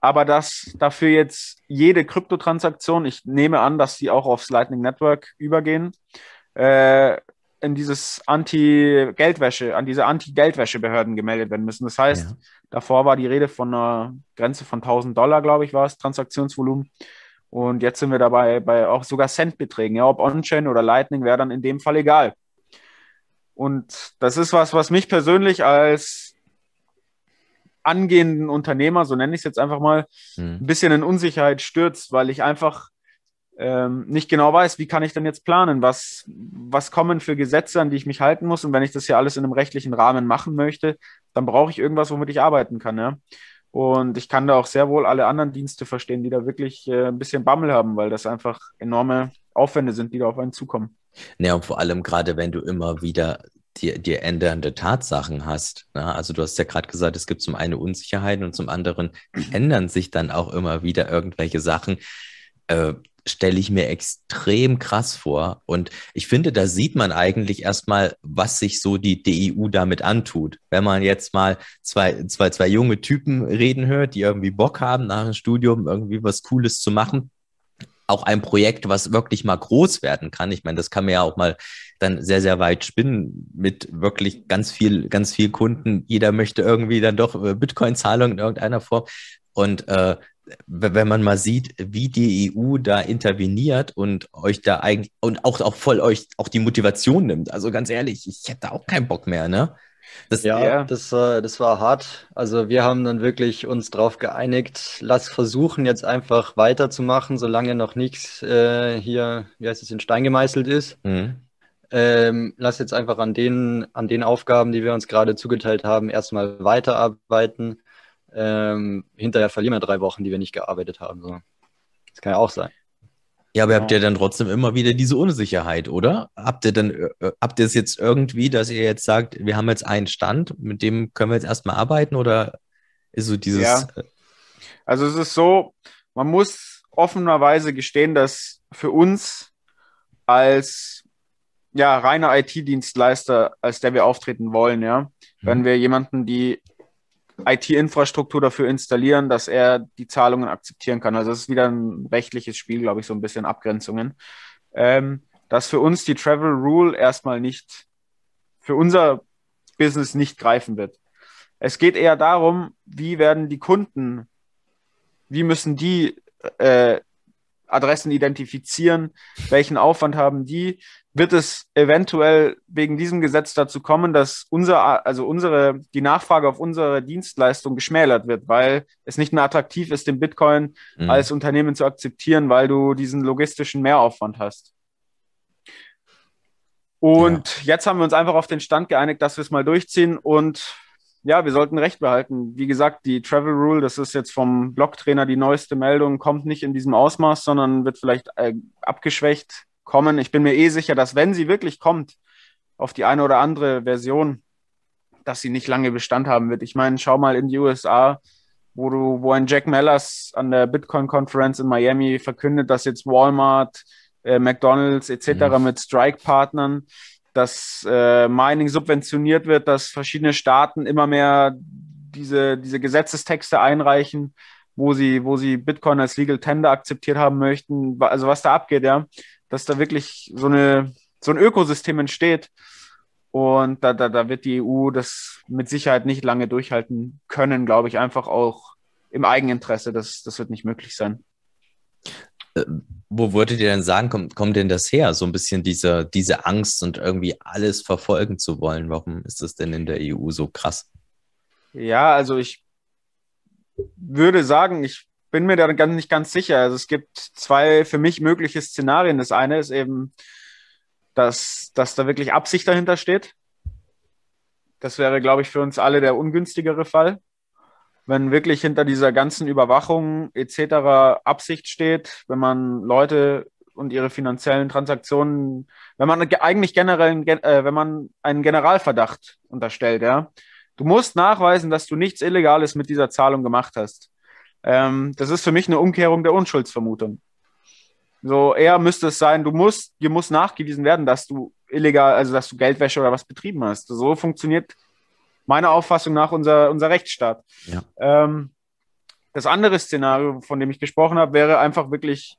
aber dass dafür jetzt jede Kryptotransaktion, ich nehme an, dass sie auch aufs Lightning Network übergehen, äh, in dieses Anti-Geldwäsche, an diese Anti-Geldwäsche-Behörden gemeldet werden müssen. Das heißt, ja. davor war die Rede von einer Grenze von 1000 Dollar, glaube ich, war es, Transaktionsvolumen. Und jetzt sind wir dabei bei auch sogar Centbeträgen. Ja, ob On-Chain oder Lightning wäre dann in dem Fall egal. Und das ist was, was mich persönlich als angehenden Unternehmer, so nenne ich es jetzt einfach mal, hm. ein bisschen in Unsicherheit stürzt, weil ich einfach ähm, nicht genau weiß, wie kann ich denn jetzt planen, was, was kommen für Gesetze, an die ich mich halten muss. Und wenn ich das hier alles in einem rechtlichen Rahmen machen möchte, dann brauche ich irgendwas, womit ich arbeiten kann. Ja? Und ich kann da auch sehr wohl alle anderen Dienste verstehen, die da wirklich äh, ein bisschen Bammel haben, weil das einfach enorme Aufwände sind, die da auf einen zukommen. Ja, und vor allem gerade, wenn du immer wieder dir, dir ändernde Tatsachen hast. Ne? Also du hast ja gerade gesagt, es gibt zum einen Unsicherheiten und zum anderen ändern sich dann auch immer wieder irgendwelche Sachen. Äh, stelle ich mir extrem krass vor. Und ich finde, da sieht man eigentlich erstmal, was sich so die DEU damit antut. Wenn man jetzt mal zwei, zwei, zwei junge Typen reden hört, die irgendwie Bock haben, nach dem Studium irgendwie was Cooles zu machen, auch ein Projekt, was wirklich mal groß werden kann. Ich meine, das kann man ja auch mal dann sehr, sehr weit spinnen mit wirklich ganz viel, ganz viel Kunden. Jeder möchte irgendwie dann doch äh, Bitcoin-Zahlungen in irgendeiner Form. Und äh, wenn man mal sieht, wie die EU da interveniert und euch da eigentlich und auch, auch voll euch auch die Motivation nimmt. Also ganz ehrlich, ich hätte auch keinen Bock mehr, ne? Das, ja, ja, Das, äh, das war hart. Also wir haben dann wirklich uns darauf geeinigt, lass versuchen jetzt einfach weiterzumachen, solange noch nichts äh, hier, wie heißt es, in Stein gemeißelt ist. Mhm. Ähm, lass jetzt einfach an den, an den Aufgaben, die wir uns gerade zugeteilt haben, erstmal weiterarbeiten. Ähm, hinterher verlieren wir drei Wochen, die wir nicht gearbeitet haben. So. Das kann ja auch sein. Ja, aber habt ihr dann trotzdem immer wieder diese Unsicherheit, oder? Habt ihr dann, äh, habt ihr es jetzt irgendwie, dass ihr jetzt sagt, wir haben jetzt einen Stand, mit dem können wir jetzt erstmal arbeiten oder ist so dieses. Ja. Äh, also es ist so, man muss offenerweise gestehen, dass für uns als ja, reiner IT-Dienstleister, als der wir auftreten wollen, ja, mhm. wenn wir jemanden die IT-Infrastruktur dafür installieren, dass er die Zahlungen akzeptieren kann. Also es ist wieder ein rechtliches Spiel, glaube ich, so ein bisschen Abgrenzungen. Ähm, dass für uns die Travel Rule erstmal nicht, für unser Business nicht greifen wird. Es geht eher darum, wie werden die Kunden, wie müssen die äh, Adressen identifizieren, welchen Aufwand haben die, wird es eventuell wegen diesem Gesetz dazu kommen, dass unser, also unsere, die Nachfrage auf unsere Dienstleistung geschmälert wird, weil es nicht mehr attraktiv ist, den Bitcoin mhm. als Unternehmen zu akzeptieren, weil du diesen logistischen Mehraufwand hast. Und ja. jetzt haben wir uns einfach auf den Stand geeinigt, dass wir es mal durchziehen und ja, wir sollten Recht behalten. Wie gesagt, die Travel Rule, das ist jetzt vom Blogtrainer die neueste Meldung, kommt nicht in diesem Ausmaß, sondern wird vielleicht äh, abgeschwächt kommen. Ich bin mir eh sicher, dass wenn sie wirklich kommt, auf die eine oder andere Version, dass sie nicht lange Bestand haben wird. Ich meine, schau mal in die USA, wo du, wo ein Jack Mellers an der Bitcoin Conference in Miami verkündet, dass jetzt Walmart, äh, McDonalds etc. Mhm. mit Strike-Partnern dass äh, Mining subventioniert wird, dass verschiedene Staaten immer mehr diese, diese Gesetzestexte einreichen, wo sie, wo sie Bitcoin als Legal Tender akzeptiert haben möchten. Also was da abgeht, ja, dass da wirklich so, eine, so ein Ökosystem entsteht. Und da, da, da wird die EU das mit Sicherheit nicht lange durchhalten können, glaube ich, einfach auch im Eigeninteresse. Das, das wird nicht möglich sein. Äh, wo würdet ihr denn sagen, kommt, kommt denn das her? So ein bisschen diese, diese Angst und irgendwie alles verfolgen zu wollen. Warum ist das denn in der EU so krass? Ja, also ich würde sagen, ich bin mir da ganz, nicht ganz sicher. Also es gibt zwei für mich mögliche Szenarien. Das eine ist eben, dass, dass da wirklich Absicht dahinter steht. Das wäre, glaube ich, für uns alle der ungünstigere Fall wenn wirklich hinter dieser ganzen Überwachung etc. Absicht steht, wenn man Leute und ihre finanziellen Transaktionen, wenn man eigentlich generell, äh, wenn man einen Generalverdacht unterstellt, ja, du musst nachweisen, dass du nichts Illegales mit dieser Zahlung gemacht hast. Ähm, das ist für mich eine Umkehrung der Unschuldsvermutung. So eher müsste es sein, du musst, dir muss nachgewiesen werden, dass du illegal, also dass du Geldwäsche oder was betrieben hast. So funktioniert meiner Auffassung nach unser, unser Rechtsstaat. Ja. Ähm, das andere Szenario, von dem ich gesprochen habe, wäre einfach wirklich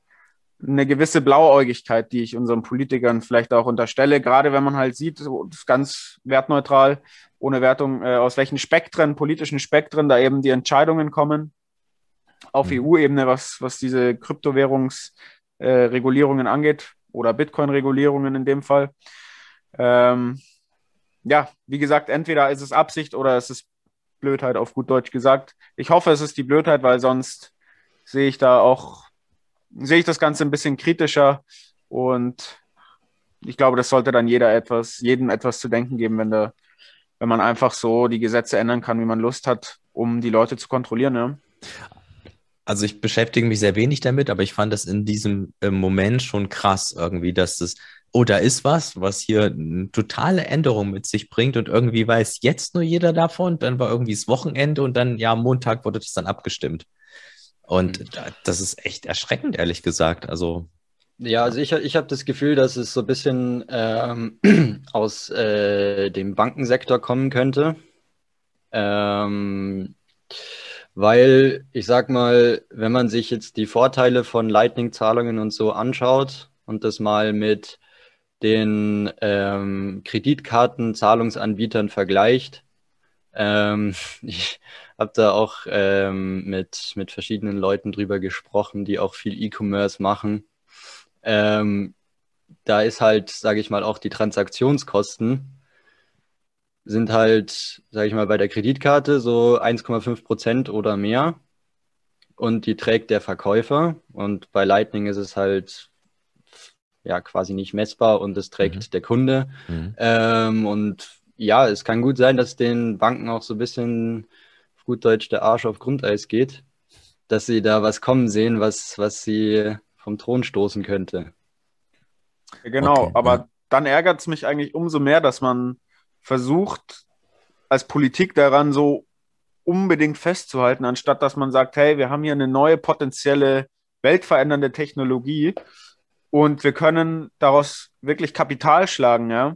eine gewisse Blauäugigkeit, die ich unseren Politikern vielleicht auch unterstelle, gerade wenn man halt sieht, so ganz wertneutral, ohne Wertung, äh, aus welchen Spektren, politischen Spektren da eben die Entscheidungen kommen auf mhm. EU-Ebene, was, was diese Kryptowährungsregulierungen äh, angeht oder Bitcoin-Regulierungen in dem Fall. Ähm, ja, wie gesagt, entweder ist es Absicht oder es ist Blödheit auf gut Deutsch gesagt. Ich hoffe, es ist die Blödheit, weil sonst sehe ich da auch, sehe ich das Ganze ein bisschen kritischer und ich glaube, das sollte dann jeder etwas, jedem etwas zu denken geben, wenn der, wenn man einfach so die Gesetze ändern kann, wie man Lust hat, um die Leute zu kontrollieren. Ja. Also ich beschäftige mich sehr wenig damit, aber ich fand das in diesem äh, Moment schon krass irgendwie, dass das oh, da ist was, was hier eine totale Änderung mit sich bringt und irgendwie weiß jetzt nur jeder davon. Dann war irgendwie das Wochenende und dann, ja, Montag wurde das dann abgestimmt. Und mhm. das ist echt erschreckend, ehrlich gesagt. Also. Ja, also ich, ich habe das Gefühl, dass es so ein bisschen ähm, aus äh, dem Bankensektor kommen könnte. Ähm, Weil ich sag mal, wenn man sich jetzt die Vorteile von Lightning-Zahlungen und so anschaut und das mal mit den ähm, Kreditkartenzahlungsanbietern vergleicht, ähm, ich habe da auch ähm, mit, mit verschiedenen Leuten drüber gesprochen, die auch viel E-Commerce machen. Ähm, da ist halt, sage ich mal, auch die Transaktionskosten sind halt, sage ich mal, bei der Kreditkarte so 1,5 Prozent oder mehr. Und die trägt der Verkäufer. Und bei Lightning ist es halt ja quasi nicht messbar und es trägt mhm. der Kunde. Mhm. Ähm, und ja, es kann gut sein, dass den Banken auch so ein bisschen auf gut Deutsch der Arsch auf Grundeis geht, dass sie da was kommen sehen, was, was sie vom Thron stoßen könnte. Genau, okay, aber ja. dann ärgert es mich eigentlich umso mehr, dass man versucht, als Politik daran so unbedingt festzuhalten, anstatt dass man sagt, hey, wir haben hier eine neue potenzielle weltverändernde Technologie und wir können daraus wirklich Kapital schlagen, ja.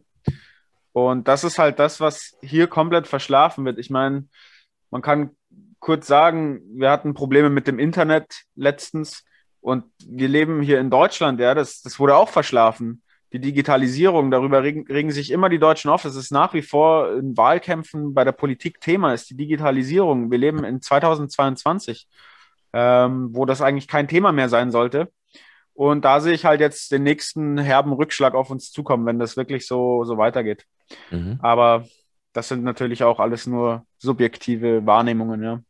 Und das ist halt das, was hier komplett verschlafen wird. Ich meine, man kann kurz sagen, wir hatten Probleme mit dem Internet letztens und wir leben hier in Deutschland, ja, das, das wurde auch verschlafen die Digitalisierung, darüber regen, regen, sich immer die Deutschen auf. Das ist nach wie vor in Wahlkämpfen bei der Politik Thema, ist die Digitalisierung. Wir leben in 2022, ähm, wo das eigentlich kein Thema mehr sein sollte. Und da sehe ich halt jetzt den nächsten herben Rückschlag auf uns zukommen, wenn das wirklich so, so weitergeht. Mhm. Aber das sind natürlich auch alles nur subjektive Wahrnehmungen, ja.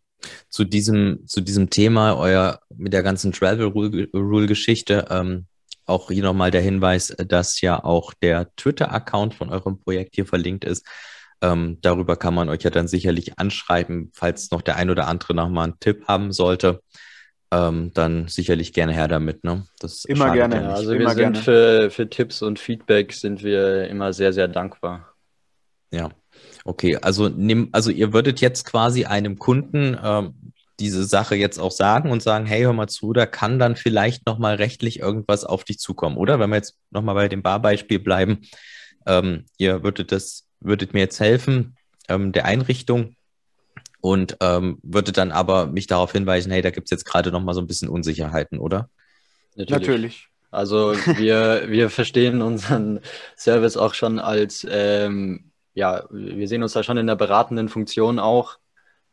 Zu diesem, zu diesem Thema, euer mit der ganzen Travel Rule-Geschichte, ähm, auch hier nochmal der Hinweis, dass ja auch der Twitter-Account von eurem Projekt hier verlinkt ist. Ähm, darüber kann man euch ja dann sicherlich anschreiben, falls noch der ein oder andere nochmal einen Tipp haben sollte. Ähm, dann sicherlich gerne her damit. Ne? Das immer gerne. Ja also immer wir sind gerne. Für, für Tipps und Feedback sind wir immer sehr, sehr dankbar. Ja, okay. Also, nimm, also ihr würdet jetzt quasi einem Kunden ähm, diese Sache jetzt auch sagen und sagen, hey, hör mal zu, da kann dann vielleicht nochmal rechtlich irgendwas auf dich zukommen, oder? Wenn wir jetzt nochmal bei dem Barbeispiel bleiben, ähm, ihr würdet das, würdet mir jetzt helfen, ähm, der Einrichtung und ähm, würdet dann aber mich darauf hinweisen, hey, da gibt es jetzt gerade nochmal so ein bisschen Unsicherheiten, oder? Natürlich. Natürlich. Also wir, wir verstehen unseren Service auch schon als, ähm, ja, wir sehen uns da schon in der beratenden Funktion auch.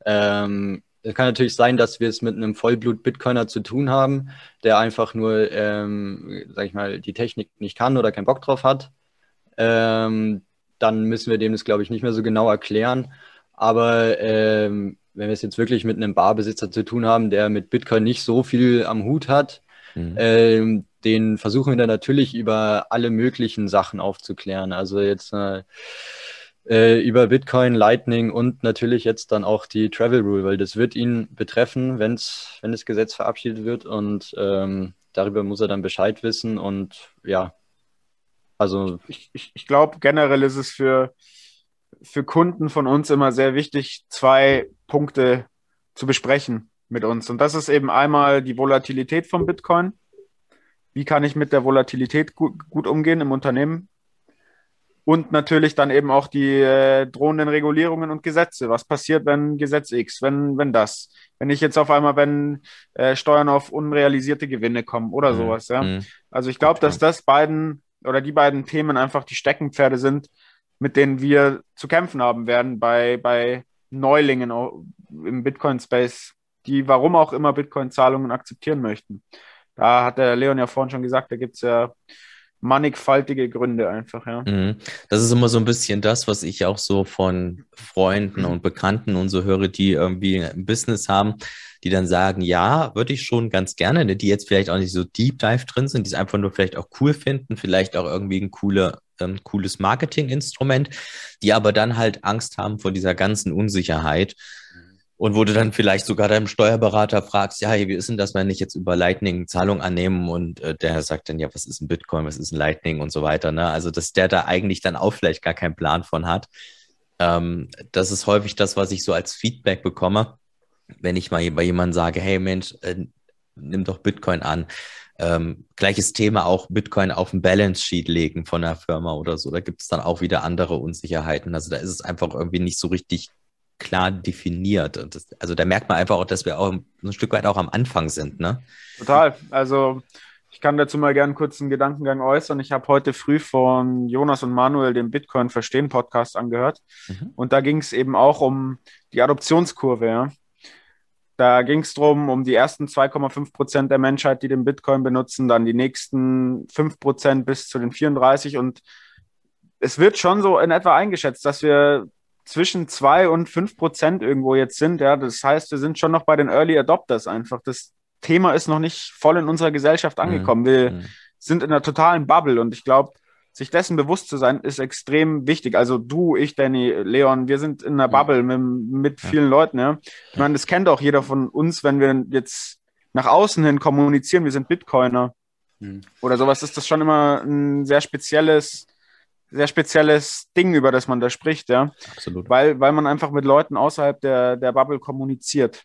Ähm, es kann natürlich sein, dass wir es mit einem Vollblut-Bitcoiner zu tun haben, der einfach nur, ähm, sag ich mal, die Technik nicht kann oder keinen Bock drauf hat. Ähm, dann müssen wir dem das, glaube ich, nicht mehr so genau erklären. Aber ähm, wenn wir es jetzt wirklich mit einem Barbesitzer zu tun haben, der mit Bitcoin nicht so viel am Hut hat, mhm. ähm, den versuchen wir dann natürlich über alle möglichen Sachen aufzuklären. Also jetzt äh, äh, über Bitcoin, Lightning und natürlich jetzt dann auch die Travel Rule, weil das wird ihn betreffen, wenn's, wenn das Gesetz verabschiedet wird und ähm, darüber muss er dann Bescheid wissen und ja, also. Ich, ich, ich glaube, generell ist es für, für Kunden von uns immer sehr wichtig, zwei Punkte zu besprechen mit uns. Und das ist eben einmal die Volatilität von Bitcoin. Wie kann ich mit der Volatilität gut, gut umgehen im Unternehmen? Und natürlich dann eben auch die äh, drohenden Regulierungen und Gesetze. Was passiert, wenn Gesetz X, wenn, wenn das? Wenn ich jetzt auf einmal, wenn äh, Steuern auf unrealisierte Gewinne kommen oder mhm. sowas, ja. Mhm. Also ich glaube, dass das beiden oder die beiden Themen einfach die Steckenpferde sind, mit denen wir zu kämpfen haben werden bei, bei Neulingen im Bitcoin-Space, die warum auch immer Bitcoin-Zahlungen akzeptieren möchten. Da hat der Leon ja vorhin schon gesagt, da gibt es ja mannigfaltige Gründe einfach, ja. Mhm. Das ist immer so ein bisschen das, was ich auch so von Freunden und Bekannten und so höre, die irgendwie ein Business haben, die dann sagen, ja, würde ich schon ganz gerne, ne, die jetzt vielleicht auch nicht so deep dive drin sind, die es einfach nur vielleicht auch cool finden, vielleicht auch irgendwie ein cooler, ähm, cooles Marketinginstrument, die aber dann halt Angst haben vor dieser ganzen Unsicherheit und wo du dann vielleicht sogar deinem Steuerberater fragst, ja, wie ist denn das, wenn ich jetzt über Lightning Zahlung annehmen und äh, der sagt dann, ja, was ist ein Bitcoin, was ist ein Lightning und so weiter. Ne? Also, dass der da eigentlich dann auch vielleicht gar keinen Plan von hat. Ähm, das ist häufig das, was ich so als Feedback bekomme, wenn ich mal bei jemandem sage, hey Mensch, äh, nimm doch Bitcoin an. Ähm, gleiches Thema auch Bitcoin auf ein Balance Sheet legen von der Firma oder so. Da gibt es dann auch wieder andere Unsicherheiten. Also da ist es einfach irgendwie nicht so richtig klar definiert. Und das, also da merkt man einfach auch, dass wir auch ein Stück weit auch am Anfang sind, ne? Total. Also ich kann dazu mal gerne kurz einen Gedankengang äußern. Ich habe heute früh von Jonas und Manuel den Bitcoin Verstehen Podcast angehört. Mhm. Und da ging es eben auch um die Adoptionskurve. Ja? Da ging es darum, um die ersten 2,5 Prozent der Menschheit, die den Bitcoin benutzen, dann die nächsten 5 Prozent bis zu den 34. Und es wird schon so in etwa eingeschätzt, dass wir zwischen 2 und 5 Prozent irgendwo jetzt sind. Ja, das heißt, wir sind schon noch bei den Early Adopters einfach. Das Thema ist noch nicht voll in unserer Gesellschaft mhm. angekommen. Wir mhm. sind in einer totalen Bubble und ich glaube, sich dessen bewusst zu sein, ist extrem wichtig. Also du, ich, Danny, Leon, wir sind in einer Bubble mit, mit vielen ja. Leuten. Ja. Ich meine, das kennt auch jeder von uns, wenn wir jetzt nach außen hin kommunizieren, wir sind Bitcoiner mhm. oder sowas, ist das schon immer ein sehr spezielles, sehr spezielles Ding, über das man da spricht, ja. Absolut. Weil, weil man einfach mit Leuten außerhalb der, der Bubble kommuniziert.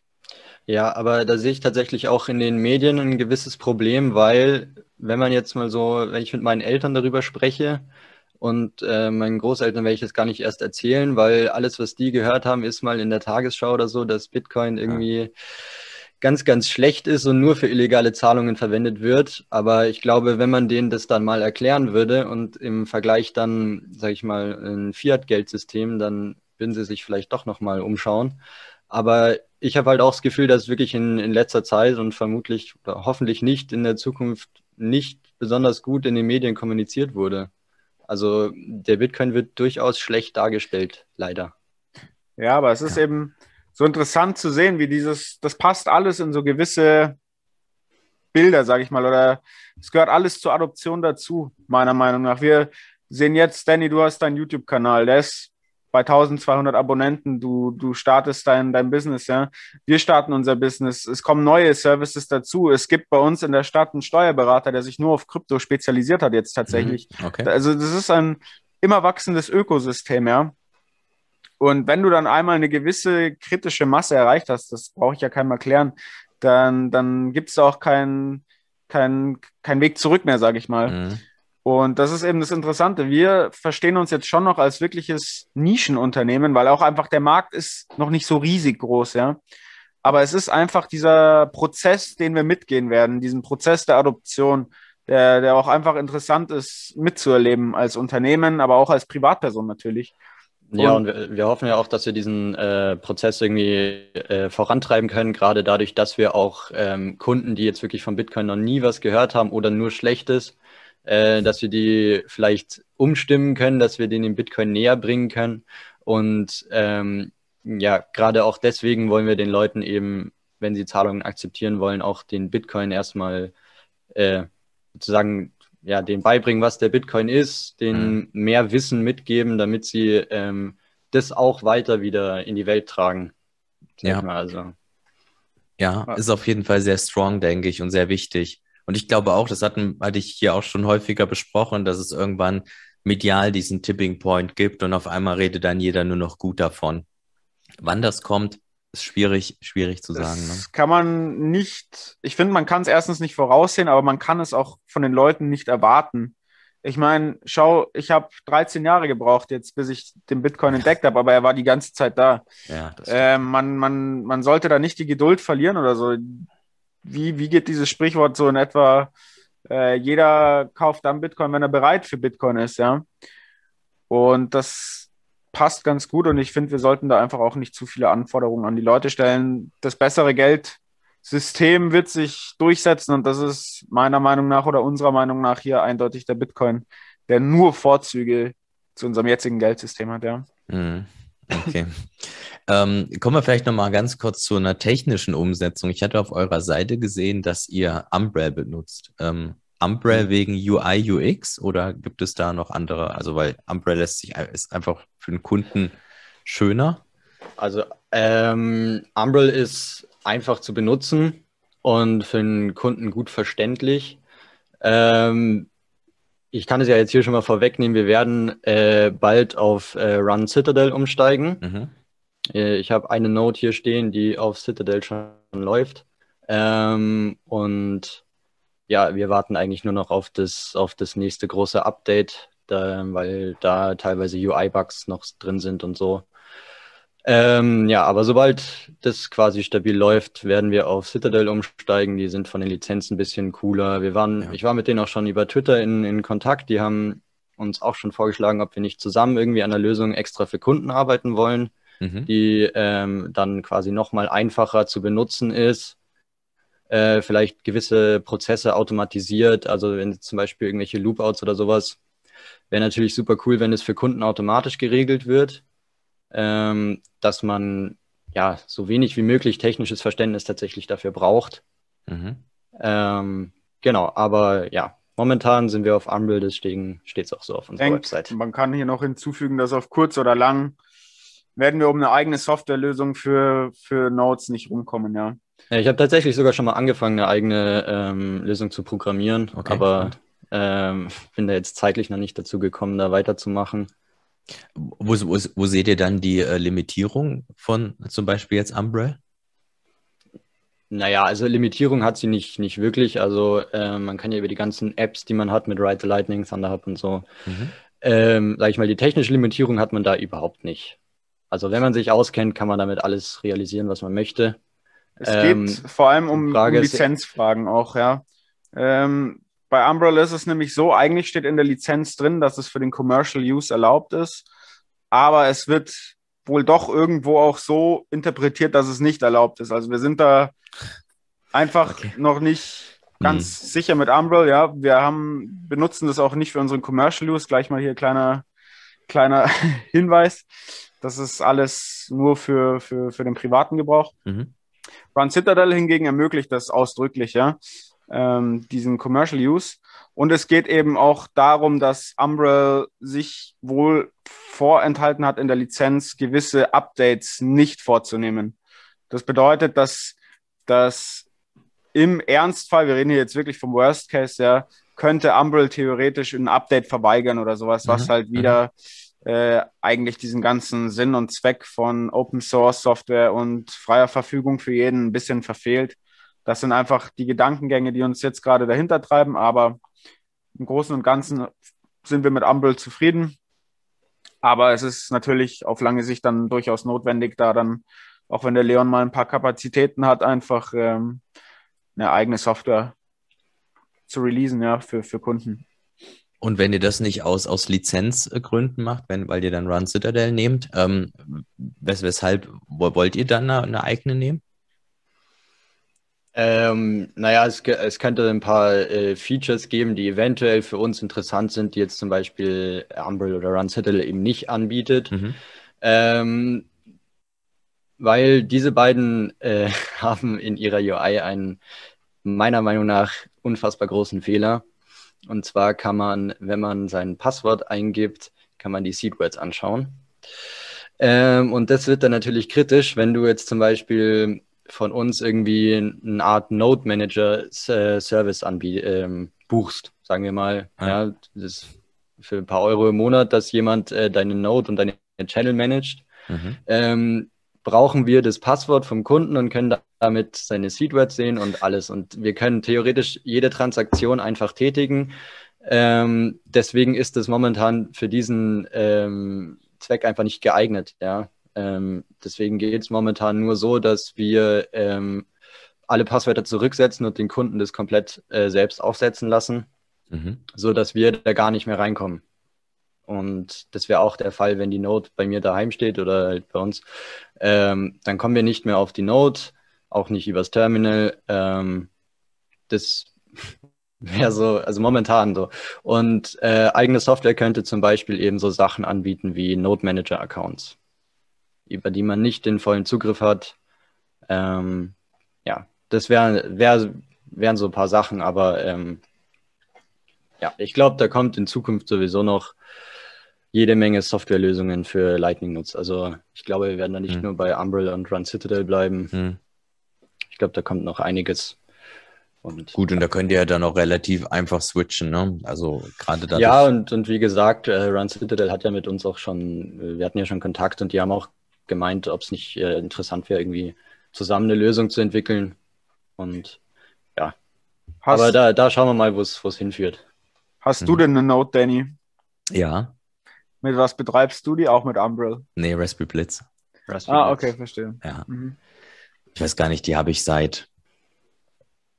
Ja, aber da sehe ich tatsächlich auch in den Medien ein gewisses Problem, weil wenn man jetzt mal so, wenn ich mit meinen Eltern darüber spreche und äh, meinen Großeltern werde ich das gar nicht erst erzählen, weil alles, was die gehört haben, ist mal in der Tagesschau oder so, dass Bitcoin irgendwie ja. Ganz, ganz schlecht ist und nur für illegale Zahlungen verwendet wird. Aber ich glaube, wenn man denen das dann mal erklären würde und im Vergleich dann, sage ich mal, ein Fiat-Geldsystem, dann würden sie sich vielleicht doch nochmal umschauen. Aber ich habe halt auch das Gefühl, dass wirklich in, in letzter Zeit und vermutlich oder hoffentlich nicht in der Zukunft nicht besonders gut in den Medien kommuniziert wurde. Also der Bitcoin wird durchaus schlecht dargestellt, leider. Ja, aber es ist ja. eben so interessant zu sehen, wie dieses, das passt alles in so gewisse Bilder, sage ich mal, oder es gehört alles zur Adoption dazu, meiner Meinung nach. Wir sehen jetzt, Danny, du hast deinen YouTube-Kanal, der ist bei 1200 Abonnenten, du, du startest dein, dein Business, ja. Wir starten unser Business. Es kommen neue Services dazu. Es gibt bei uns in der Stadt einen Steuerberater, der sich nur auf Krypto spezialisiert hat jetzt tatsächlich. Mhm, okay. Also das ist ein immer wachsendes Ökosystem, ja. Und wenn du dann einmal eine gewisse kritische Masse erreicht hast, das brauche ich ja keinem erklären, dann, dann gibt es auch keinen kein, kein Weg zurück mehr, sage ich mal. Mhm. Und das ist eben das Interessante. Wir verstehen uns jetzt schon noch als wirkliches Nischenunternehmen, weil auch einfach der Markt ist noch nicht so riesig groß, ja. Aber es ist einfach dieser Prozess, den wir mitgehen werden, diesen Prozess der Adoption, der, der auch einfach interessant ist mitzuerleben als Unternehmen, aber auch als Privatperson natürlich. Ja, und wir, wir, hoffen ja auch, dass wir diesen äh, Prozess irgendwie äh, vorantreiben können, gerade dadurch, dass wir auch ähm, Kunden, die jetzt wirklich von Bitcoin noch nie was gehört haben oder nur Schlechtes, äh, dass wir die vielleicht umstimmen können, dass wir den in Bitcoin näher bringen können. Und ähm, ja, gerade auch deswegen wollen wir den Leuten eben, wenn sie Zahlungen akzeptieren wollen, auch den Bitcoin erstmal äh, sozusagen ja, den beibringen, was der Bitcoin ist, den mhm. mehr Wissen mitgeben, damit sie ähm, das auch weiter wieder in die Welt tragen. Ja. Also. ja, ist auf jeden Fall sehr strong, denke ich, und sehr wichtig. Und ich glaube auch, das hatten, hatte ich hier auch schon häufiger besprochen, dass es irgendwann medial diesen Tipping Point gibt und auf einmal redet dann jeder nur noch gut davon. Wann das kommt, ist schwierig, schwierig zu sagen. Das ne? kann man nicht, ich finde, man kann es erstens nicht voraussehen, aber man kann es auch von den Leuten nicht erwarten. Ich meine, schau, ich habe 13 Jahre gebraucht jetzt, bis ich den Bitcoin entdeckt habe, aber er war die ganze Zeit da. Ja, äh, man, man, man sollte da nicht die Geduld verlieren oder so wie, wie geht dieses Sprichwort so in etwa? Äh, jeder kauft dann Bitcoin, wenn er bereit für Bitcoin ist, ja. Und das passt ganz gut und ich finde, wir sollten da einfach auch nicht zu viele Anforderungen an die Leute stellen. Das bessere Geldsystem wird sich durchsetzen und das ist meiner Meinung nach oder unserer Meinung nach hier eindeutig der Bitcoin, der nur Vorzüge zu unserem jetzigen Geldsystem hat, ja. Mhm. Okay. ähm, kommen wir vielleicht nochmal ganz kurz zu einer technischen Umsetzung. Ich hatte auf eurer Seite gesehen, dass ihr Umbrell benutzt. Ähm, Umbrell mhm. wegen UI, UX oder gibt es da noch andere? Also, weil Umbrell lässt sich, ist einfach für den Kunden schöner. Also, ähm, Umbrell ist einfach zu benutzen und für den Kunden gut verständlich. Ähm, ich kann es ja jetzt hier schon mal vorwegnehmen, wir werden äh, bald auf äh, Run Citadel umsteigen. Mhm. Äh, ich habe eine Note hier stehen, die auf Citadel schon läuft. Ähm, und ja, wir warten eigentlich nur noch auf das, auf das nächste große Update, da, weil da teilweise UI-Bugs noch drin sind und so. Ähm, ja, aber sobald das quasi stabil läuft, werden wir auf Citadel umsteigen. Die sind von den Lizenzen ein bisschen cooler. Wir waren, ja. ich war mit denen auch schon über Twitter in, in Kontakt. Die haben uns auch schon vorgeschlagen, ob wir nicht zusammen irgendwie an der Lösung extra für Kunden arbeiten wollen, mhm. die ähm, dann quasi nochmal einfacher zu benutzen ist. Äh, vielleicht gewisse Prozesse automatisiert, also wenn zum Beispiel irgendwelche Loopouts oder sowas, wäre natürlich super cool, wenn es für Kunden automatisch geregelt wird ähm, dass man ja so wenig wie möglich technisches Verständnis tatsächlich dafür braucht. Mhm. Ähm, genau, aber ja, momentan sind wir auf Umbrel, deswegen steht es auch so auf unserer Denkt, Website. Man kann hier noch hinzufügen, dass auf kurz oder lang werden wir um eine eigene Softwarelösung für, für Nodes nicht rumkommen, ja. Ja ich habe tatsächlich sogar schon mal angefangen, eine eigene ähm, Lösung zu programmieren, okay, aber ähm, bin da jetzt zeitlich noch nicht dazu gekommen, da weiterzumachen. Wo, wo, wo seht ihr dann die äh, Limitierung von zum Beispiel jetzt Umbrell? Naja, also Limitierung hat sie nicht, nicht wirklich. Also äh, man kann ja über die ganzen Apps, die man hat mit Ride the Lightning, Thunderhub und so, mhm. ähm, sag ich mal, die technische Limitierung hat man da überhaupt nicht. Also wenn man sich auskennt, kann man damit alles realisieren, was man möchte. Es ähm, geht vor allem um, um Lizenzfragen auch, ja. Ähm, bei Umbrella ist es nämlich so, eigentlich steht in der Lizenz drin, dass es für den Commercial Use erlaubt ist, aber es wird wohl doch irgendwo auch so interpretiert, dass es nicht erlaubt ist. Also wir sind da einfach okay. noch nicht ganz hm. sicher mit Umbrella. Ja, wir haben benutzen das auch nicht für unseren Commercial Use. Gleich mal hier kleiner kleiner Hinweis. Das ist alles nur für, für, für den privaten Gebrauch. Mhm. Run Citadel hingegen ermöglicht das ausdrücklich, ja ähm, diesen Commercial Use. Und es geht eben auch darum, dass Umbrel sich wohl vorenthalten hat in der Lizenz, gewisse Updates nicht vorzunehmen. Das bedeutet, dass, dass im Ernstfall, wir reden hier jetzt wirklich vom Worst Case, ja, könnte Umbrel theoretisch ein Update verweigern oder sowas, mhm. was halt wieder mhm. Äh, eigentlich diesen ganzen Sinn und Zweck von Open Source Software und freier Verfügung für jeden ein bisschen verfehlt. Das sind einfach die Gedankengänge, die uns jetzt gerade dahinter treiben, aber im Großen und Ganzen sind wir mit Umbrel zufrieden. Aber es ist natürlich auf lange Sicht dann durchaus notwendig, da dann, auch wenn der Leon mal ein paar Kapazitäten hat, einfach ähm, eine eigene Software zu releasen, ja, für, für Kunden. Und wenn ihr das nicht aus, aus Lizenzgründen macht, wenn, weil ihr dann Run Citadel nehmt, ähm, wes weshalb wollt ihr dann eine, eine eigene nehmen? Ähm, naja, es, es könnte ein paar äh, Features geben, die eventuell für uns interessant sind, die jetzt zum Beispiel Umbrel oder Run Citadel eben nicht anbietet. Mhm. Ähm, weil diese beiden äh, haben in ihrer UI einen meiner Meinung nach unfassbar großen Fehler. Und zwar kann man, wenn man sein Passwort eingibt, kann man die Seedwords anschauen. Ähm, und das wird dann natürlich kritisch, wenn du jetzt zum Beispiel von uns irgendwie eine Art Node Manager äh, Service ähm, buchst, sagen wir mal. Ah. Ja, das ist für ein paar Euro im Monat, dass jemand äh, deine Node und deine Channel managt. Mhm. Ähm, brauchen wir das Passwort vom Kunden und können damit seine Seedwords sehen und alles. Und wir können theoretisch jede Transaktion einfach tätigen. Ähm, deswegen ist es momentan für diesen ähm, Zweck einfach nicht geeignet. Ja, ähm, deswegen geht es momentan nur so, dass wir ähm, alle Passwörter zurücksetzen und den Kunden das komplett äh, selbst aufsetzen lassen, mhm. so dass wir da gar nicht mehr reinkommen. Und das wäre auch der Fall, wenn die Node bei mir daheim steht oder halt bei uns. Ähm, dann kommen wir nicht mehr auf die Node, auch nicht übers Terminal. Ähm, das wäre so, also momentan so. Und äh, eigene Software könnte zum Beispiel eben so Sachen anbieten wie Node Manager Accounts über die man nicht den vollen Zugriff hat. Ähm, ja, das wären wär, wären so ein paar Sachen, aber ähm, ja, ich glaube, da kommt in Zukunft sowieso noch jede Menge Softwarelösungen für Lightning-Nutz. Also ich glaube, wir werden da nicht hm. nur bei Umbrella und Run Citadel bleiben. Hm. Ich glaube, da kommt noch einiges. Und, Gut, und da könnt ihr ja dann auch relativ einfach switchen, ne? Also gerade da. Ja, und, und wie gesagt, äh, Run Citadel hat ja mit uns auch schon, wir hatten ja schon Kontakt und die haben auch gemeint, ob es nicht äh, interessant wäre, irgendwie zusammen eine Lösung zu entwickeln. Und ja. Hast, Aber da, da schauen wir mal, wo es hinführt. Hast mhm. du denn eine Note, Danny? Ja. Mit was betreibst du die? Auch mit Umbrel? Nee, Raspberry Blitz. Ah, okay, verstehe. Ja. Mhm. Ich weiß gar nicht, die habe ich seit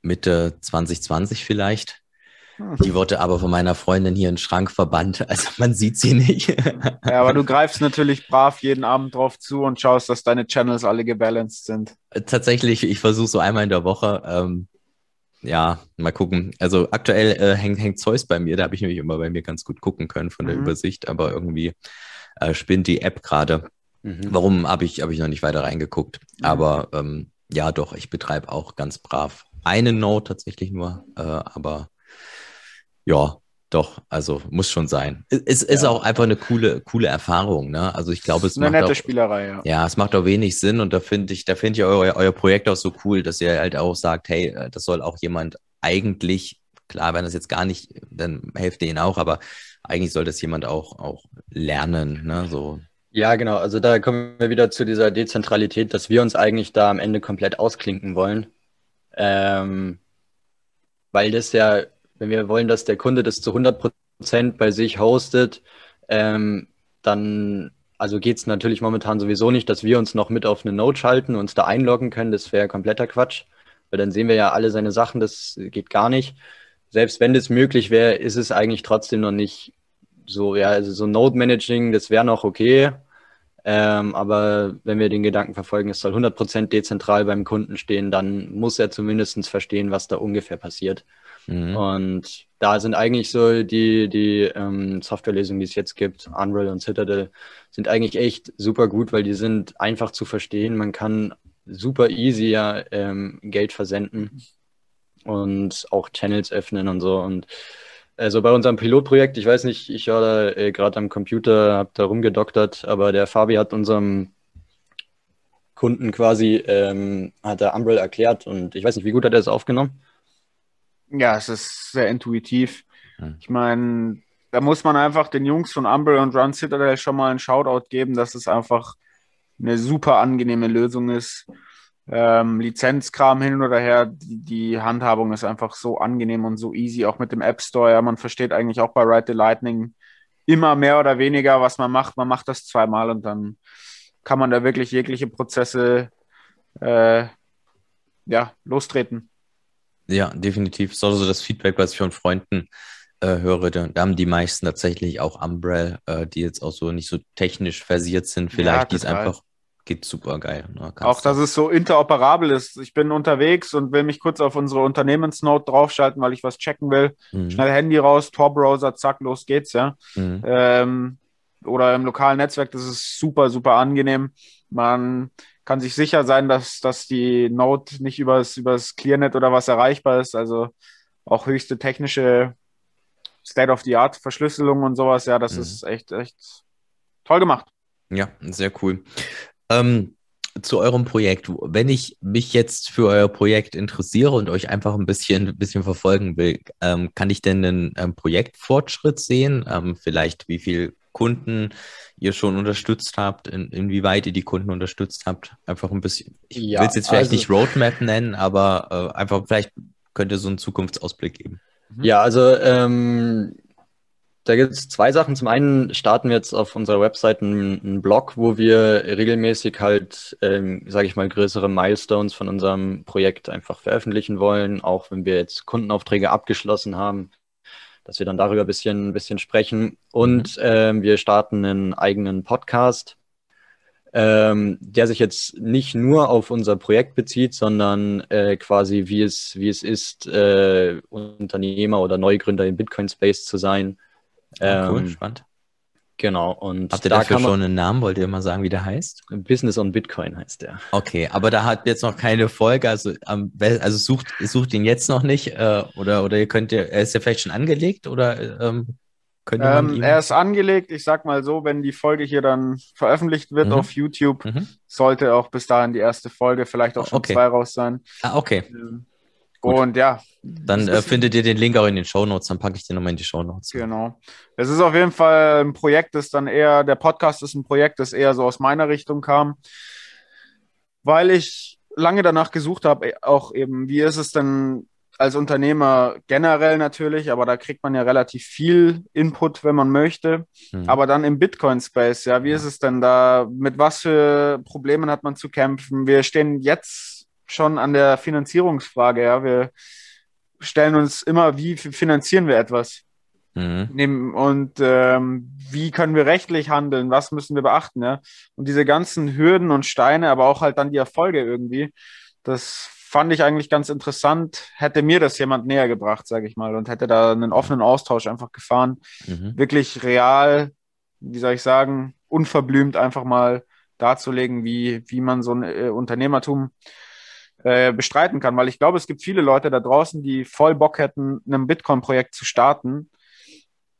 Mitte 2020 vielleicht. Hm. Die wurde aber von meiner Freundin hier in den Schrank verbannt, also man sieht sie nicht. Ja, aber du greifst natürlich brav jeden Abend drauf zu und schaust, dass deine Channels alle gebalanced sind. Tatsächlich, ich versuche so einmal in der Woche. Ähm, ja, mal gucken. Also aktuell äh, hängt, hängt Zeus bei mir, da habe ich nämlich immer bei mir ganz gut gucken können von der mhm. Übersicht, aber irgendwie äh, spinnt die App gerade. Mhm. Warum habe ich, hab ich noch nicht weiter reingeguckt? Mhm. Aber ähm, ja, doch, ich betreibe auch ganz brav eine Note tatsächlich nur, äh, aber ja, doch, also muss schon sein. Es ist ja. auch einfach eine coole, coole Erfahrung, ne? Also ich glaube, es eine macht nette auch, Spielerei, ja. Ja, es macht auch wenig Sinn und da finde ich, da finde ich euer, euer Projekt auch so cool, dass ihr halt auch sagt, hey, äh, das soll auch jemand eigentlich, klar, wenn das jetzt gar nicht, dann helft ihr ihnen auch, aber eigentlich soll das jemand auch, auch lernen, ne? So. Ja, genau. Also da kommen wir wieder zu dieser Dezentralität, dass wir uns eigentlich da am Ende komplett ausklinken wollen. Ähm, weil das ja, wenn wir wollen, dass der Kunde das zu 100 Prozent bei sich hostet, ähm, dann also geht es natürlich momentan sowieso nicht, dass wir uns noch mit auf eine Node schalten, uns da einloggen können. Das wäre kompletter Quatsch, weil dann sehen wir ja alle seine Sachen. Das geht gar nicht. Selbst wenn das möglich wäre, ist es eigentlich trotzdem noch nicht so. Ja, also so Node Managing, das wäre noch okay. Ähm, aber wenn wir den Gedanken verfolgen, es soll 100% dezentral beim Kunden stehen, dann muss er zumindest verstehen, was da ungefähr passiert. Mhm. Und da sind eigentlich so die, die ähm, Softwarelösungen, die es jetzt gibt, Unreal und Citadel, sind eigentlich echt super gut, weil die sind einfach zu verstehen. Man kann super easy ja ähm, Geld versenden und auch Channels öffnen und so. Und also bei unserem Pilotprojekt, ich weiß nicht, ich war da äh, gerade am Computer, habe da rumgedoktert, aber der Fabi hat unserem Kunden quasi, ähm, hat der Umbrell erklärt und ich weiß nicht, wie gut hat er es aufgenommen? Ja, es ist sehr intuitiv. Hm. Ich meine, da muss man einfach den Jungs von Umbrell und Run Citadel schon mal einen Shoutout geben, dass es einfach eine super angenehme Lösung ist ähm, Lizenzkram hin oder her, die, die, Handhabung ist einfach so angenehm und so easy, auch mit dem App Store. Ja, man versteht eigentlich auch bei Ride the Lightning immer mehr oder weniger, was man macht. Man macht das zweimal und dann kann man da wirklich jegliche Prozesse äh, ja, lostreten. Ja, definitiv. So also das Feedback, was ich von Freunden äh, höre, da, da, haben die meisten tatsächlich auch Umbrell, äh, die jetzt auch so nicht so technisch versiert sind, vielleicht, ja, die es einfach geht super geil. Ne? Auch, dass es so interoperabel ist. Ich bin unterwegs und will mich kurz auf unsere Unternehmensnote draufschalten, weil ich was checken will. Mhm. Schnell Handy raus, Tor-Browser, zack, los geht's, ja. Mhm. Ähm, oder im lokalen Netzwerk, das ist super, super angenehm. Man kann sich sicher sein, dass, dass die Note nicht übers, übers ClearNet oder was erreichbar ist. Also auch höchste technische State-of-the-Art-Verschlüsselung und sowas. Ja, das mhm. ist echt, echt toll gemacht. Ja, sehr cool. Ähm, zu eurem Projekt. Wenn ich mich jetzt für euer Projekt interessiere und euch einfach ein bisschen, ein bisschen verfolgen will, ähm, kann ich denn einen ähm, Projektfortschritt sehen? Ähm, vielleicht wie viele Kunden ihr schon unterstützt habt, in, inwieweit ihr die Kunden unterstützt habt? Einfach ein bisschen, ich ja, will es jetzt vielleicht also, nicht Roadmap nennen, aber äh, einfach vielleicht könnt ihr so einen Zukunftsausblick geben. Ja, also ähm, da gibt es zwei Sachen. Zum einen starten wir jetzt auf unserer Website einen, einen Blog, wo wir regelmäßig halt, ähm, sage ich mal, größere Milestones von unserem Projekt einfach veröffentlichen wollen, auch wenn wir jetzt Kundenaufträge abgeschlossen haben, dass wir dann darüber ein bisschen, ein bisschen sprechen. Und mhm. ähm, wir starten einen eigenen Podcast, ähm, der sich jetzt nicht nur auf unser Projekt bezieht, sondern äh, quasi wie es, wie es ist, äh, Unternehmer oder Neugründer im Bitcoin-Space zu sein Ah, cool, ähm, spannend. Genau. Und Habt ihr dafür schon einen Namen? Wollt ihr mal sagen, wie der heißt? Business on Bitcoin heißt der. Okay, aber da hat jetzt noch keine Folge. Also, also sucht, sucht ihn jetzt noch nicht. Äh, oder, oder ihr könnt ihr, er ist ja vielleicht schon angelegt oder ähm, könnte man ähm. Er ist angelegt. Ich sag mal so, wenn die Folge hier dann veröffentlicht wird mhm. auf YouTube, mhm. sollte auch bis dahin die erste Folge, vielleicht auch schon okay. zwei raus sein. Ah, okay. Ähm, und ja. Dann äh, findet ihr den Link auch in den Show Notes, dann packe ich den nochmal in die Show Notes. Genau. Es ist auf jeden Fall ein Projekt, das dann eher, der Podcast ist ein Projekt, das eher so aus meiner Richtung kam, weil ich lange danach gesucht habe, auch eben, wie ist es denn als Unternehmer generell natürlich, aber da kriegt man ja relativ viel Input, wenn man möchte. Mhm. Aber dann im Bitcoin-Space, ja, wie ist es denn da? Mit was für Problemen hat man zu kämpfen? Wir stehen jetzt schon an der Finanzierungsfrage, ja. Wir stellen uns immer, wie finanzieren wir etwas? Mhm. Und ähm, wie können wir rechtlich handeln? Was müssen wir beachten? Ja? Und diese ganzen Hürden und Steine, aber auch halt dann die Erfolge irgendwie, das fand ich eigentlich ganz interessant. Hätte mir das jemand näher gebracht, sage ich mal, und hätte da einen offenen Austausch einfach gefahren. Mhm. Wirklich real, wie soll ich sagen, unverblümt einfach mal darzulegen, wie, wie man so ein äh, Unternehmertum äh, bestreiten kann. Weil ich glaube, es gibt viele Leute da draußen, die voll Bock hätten, ein Bitcoin-Projekt zu starten